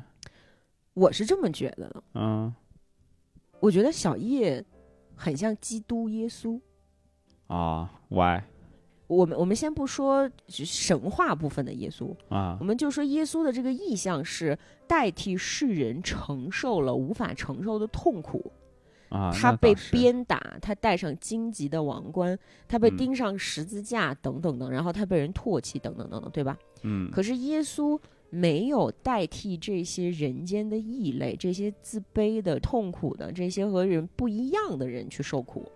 我是这么觉得的。嗯我觉得小叶很像基督耶稣。啊，why 我们我们先不说神话部分的耶稣，啊我们就说耶稣的这个意象是代替世人承受了无法承受的痛苦。啊，他被鞭打，他戴上荆棘的王冠，他被嗯钉上十字架，等等等，然后他被人唾弃，等等等等，对吧？嗯可是耶稣没有代替这些人间的异类，这些自卑的、痛苦的、这些和人不一样的人去受苦，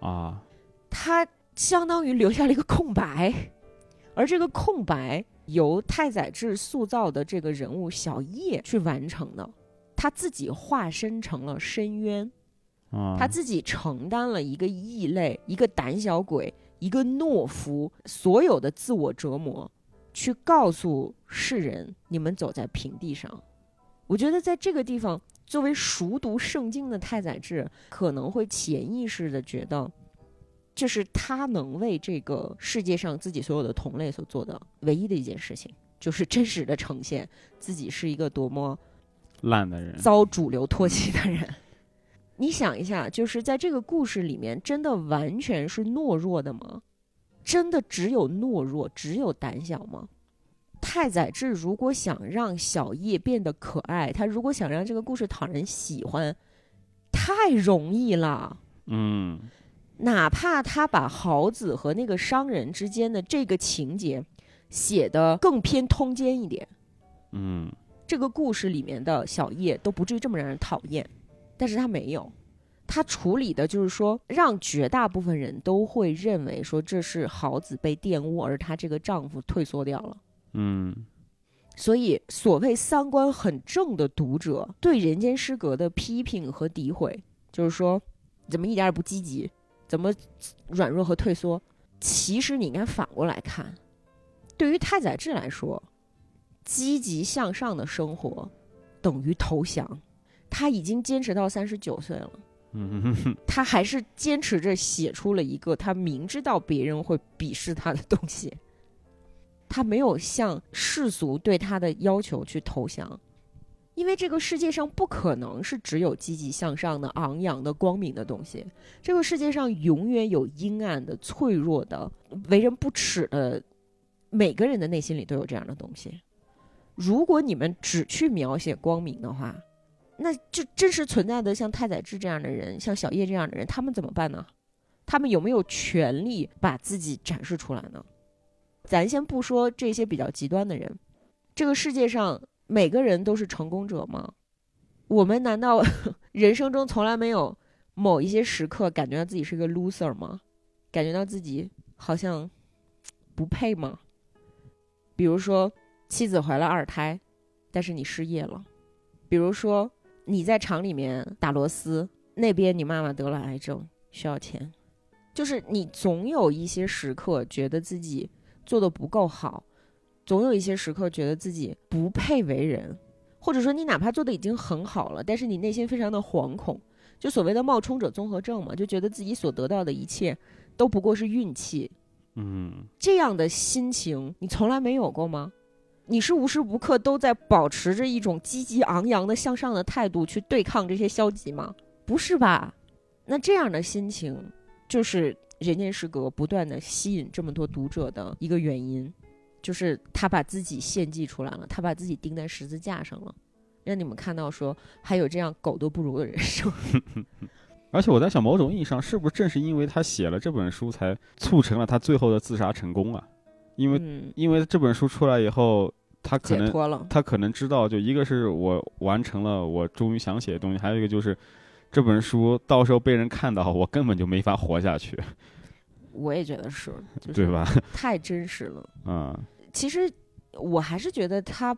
啊。他相当于留下了一个空白，而这个空白由太宰治塑造的这个人物小叶去完成的，他自己化身成了深渊。啊，他自己承担了一个异类、一个胆小鬼、一个懦夫所有的自我折磨，去告诉世人：你们走在平地上。我觉得在这个地方，作为熟读圣经的太宰治，可能会潜意识的觉得，这是他能为这个世界上自己所有的同类所做的唯一的一件事情，就是真实的呈现自己是一个多么烂的人。遭主流唾弃的人。你想一下，就是在这个故事里面，真的完全是懦弱的吗？真的只有懦弱，只有胆小吗？太宰治如果想让小叶变得可爱，他如果想让这个故事讨人喜欢，太容易了。嗯哪怕他把豪子和那个商人之间的这个情节写得更偏通奸一点，嗯这个故事里面的小叶都不至于这么让人讨厌。但是他没有，他处理的就是说，让绝大部分人都会认为说这是豪子被玷污，而她这个丈夫退缩掉了。嗯所以，所谓三观很正的读者对《人间失格》的批评和诋毁，就是说，怎么一点也不积极，怎么软弱和退缩？其实你应该反过来看，对于太宰治来说，积极向上的生活等于投降。他已经坚持到三十九岁了，他还是坚持着写出了一个他明知道别人会鄙视他的东西。他没有向世俗对他的要求去投降，因为这个世界上不可能是只有积极向上的、昂扬的、光明的东西。这个世界上永远有阴暗的、脆弱的、为人不齿的，每个人的内心里都有这样的东西。如果你们只去描写光明的话，那就真实存在的像太宰治这样的人，像小叶这样的人，他们怎么办呢？他们有没有权利把自己展示出来呢？咱先不说这些比较极端的人，这个世界上每个人都是成功者吗？我们难道 (laughs) 人生中从来没有某一些时刻感觉到自己是个 loser 吗？感觉到自己好像不配吗？比如说妻子怀了二胎，但是你失业了；比如说你在厂里面打螺丝，那边你妈妈得了癌症需要钱，就是你总有一些时刻觉得自己。做的不够好，总有一些时刻觉得自己不配为人，或者说你哪怕做的已经很好了，但是你内心非常的惶恐，就所谓的冒充者综合症嘛，就觉得自己所得到的一切都不过是运气。嗯，这样的心情你从来没有过吗？你是无时无刻都在保持着一种积极昂扬的向上的态度去对抗这些消极吗？不是吧？那这样的心情就是。人间失格不断的吸引这么多读者的一个原因，就是他把自己献祭出来了，他把自己钉在十字架上了，让你们看到说还有这样狗都不如的人生。(laughs) 而且我在想，某种意义上，是不是正是因为他写了这本书，才促成了他最后的自杀成功啊？因为、嗯、因为这本书出来以后，他可能他可能知道，就一个是我完成了我终于想写的东西，还有一个就是这本书到时候被人看到，我根本就没法活下去。(laughs) 我也觉得是，就是、对吧？(laughs) 太真实了。(laughs) 嗯，其实我还是觉得他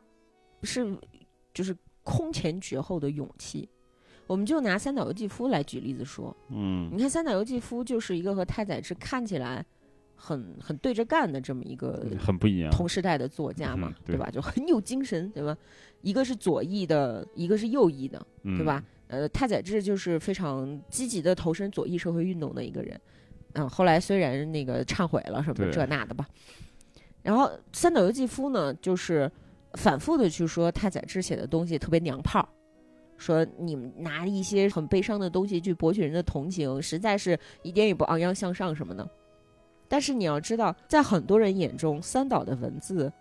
是就是空前绝后的勇气。我们就拿三岛由纪夫来举例子说，嗯，你看三岛由纪夫就是一个和太宰治看起来很很对着干的这么一个很不一样同时代的作家嘛，嗯对吧？就很有精神，对吧？一个是左翼的，一个是右翼的，嗯对吧？？呃，太宰治就是非常积极的投身左翼社会运动的一个人，嗯，后来虽然那个忏悔了什么这那的吧，然后三岛由纪夫呢，就是反复的去说太宰治写的东西特别娘炮，说你们拿一些很悲伤的东西去博取人的同情，实在是一点也不昂扬向上什么的。但是你要知道，在很多人眼中，三岛的文字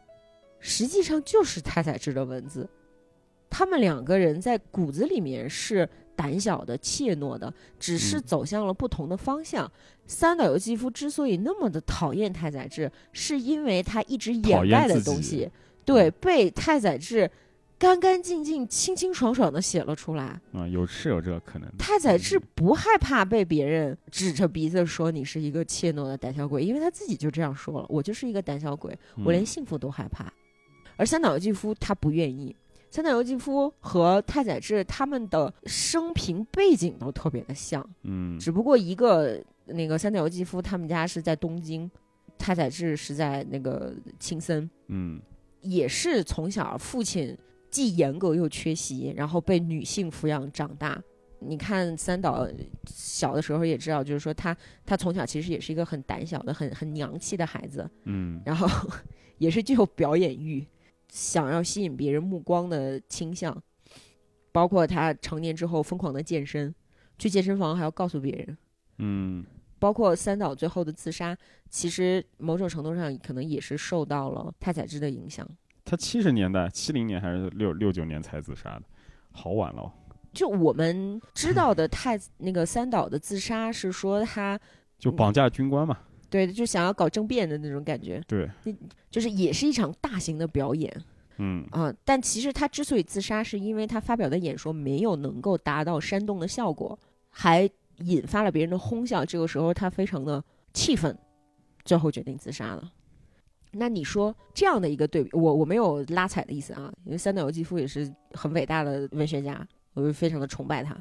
实际上就是太宰治的文字。他们两个人在骨子里面是胆小的、怯懦的，只是嗯走向了不同的方向。三岛由纪夫之所以那么的讨厌太宰治，是因为他一直掩盖的东西，对，被太宰治干干净净、清清爽爽的写了出来。啊，有是有这个可能的。太宰治不害怕被别人指着鼻子说你是一个怯懦的胆小鬼，因为他自己就这样说了：“我就是一个胆小鬼，我连嗯幸福都害怕。而三岛由纪夫他不愿意。三岛由纪夫和太宰治他们的生平背景都特别的像，嗯只不过一个那个三岛由纪夫他们家是在东京，太宰治是在那个青森，嗯也是从小父亲既严格又缺席，然后被女性抚养长大。你看三岛小的时候也知道，就是说他他从小其实也是一个很胆小的、很很娘气的孩子，嗯然后 (laughs) 也是具有表演欲，想要吸引别人目光的倾向。包括他成年之后疯狂的健身，去健身房还要告诉别人。嗯包括三岛最后的自杀，其实某种程度上可能也是受到了太宰治的影响。他七十年代，七零年还是六六九年才自杀的，好晚了哦。就我们知道的太那个三岛的自杀是说他就绑架军官嘛，对就想要搞政变的那种感觉，对，就是也是一场大型的表演。嗯啊、但其实他之所以自杀，是因为他发表的演说没有能够达到煽动的效果，还引发了别人的哄笑。这个时候他非常的气愤，最后决定自杀了。那你说这样的一个对比，我我没有拉踩的意思啊，因为三岛由纪夫也是很伟大的文学家，我就非常的崇拜他。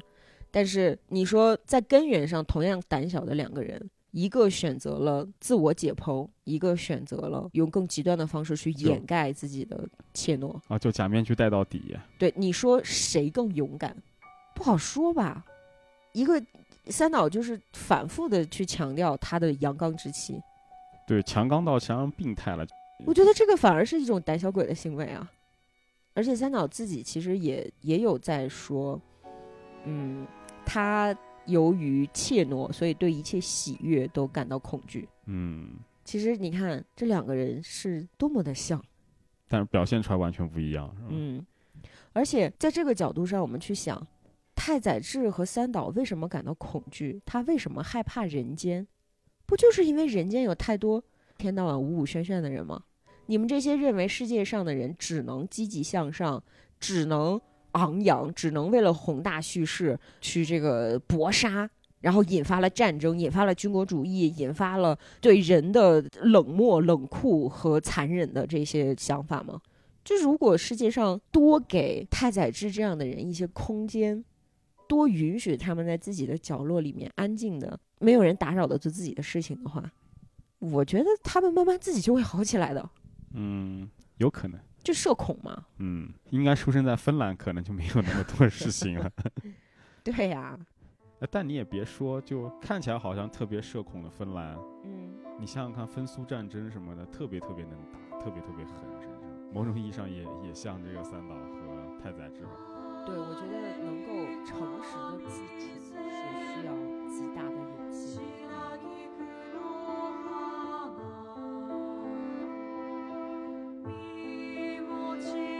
但是你说在根源上同样胆小的两个人，一个选择了自我解剖，一个选择了用更极端的方式去掩盖自己的怯懦。啊，就假面具戴到底，对，你说谁更勇敢？不好说吧。一个三岛就是反复的去强调他的阳刚之气，对，强刚到强病态了。我觉得这个反而是一种胆小鬼的行为啊。而且三岛自己其实也也有在说，嗯，他由于怯懦，所以对一切喜悦都感到恐惧。嗯，其实你看这两个人是多么的像，但是表现出来完全不一样，嗯，而且在这个角度上，我们去想，太宰治和三岛为什么感到恐惧？他为什么害怕人间？不就是因为人间有太多天到晚五五喧喧的人吗？你们这些认为世界上的人只能积极向上，只能昂扬，只能为了宏大叙事去这个搏杀，然后引发了战争，引发了军国主义，引发了对人的冷漠、冷酷和残忍的这些想法吗？就如果世界上多给太宰治这样的人一些空间，多允许他们在自己的角落里面安静的，没有人打扰的做自己的事情的话，我觉得他们慢慢自己就会好起来的。嗯，有可能。就社恐嘛，嗯，应该出生在芬兰，可能就没有那么多事情了。(laughs) 对呀、呃但你也别说，就看起来好像特别社恐的芬兰，嗯，你想想看，分苏战争什么的，特别特别能打，特别特别狠，甚至某种意义上也也像这个三岛和太宰治吧。对，我觉得能够诚实的自处是需要 Jesus.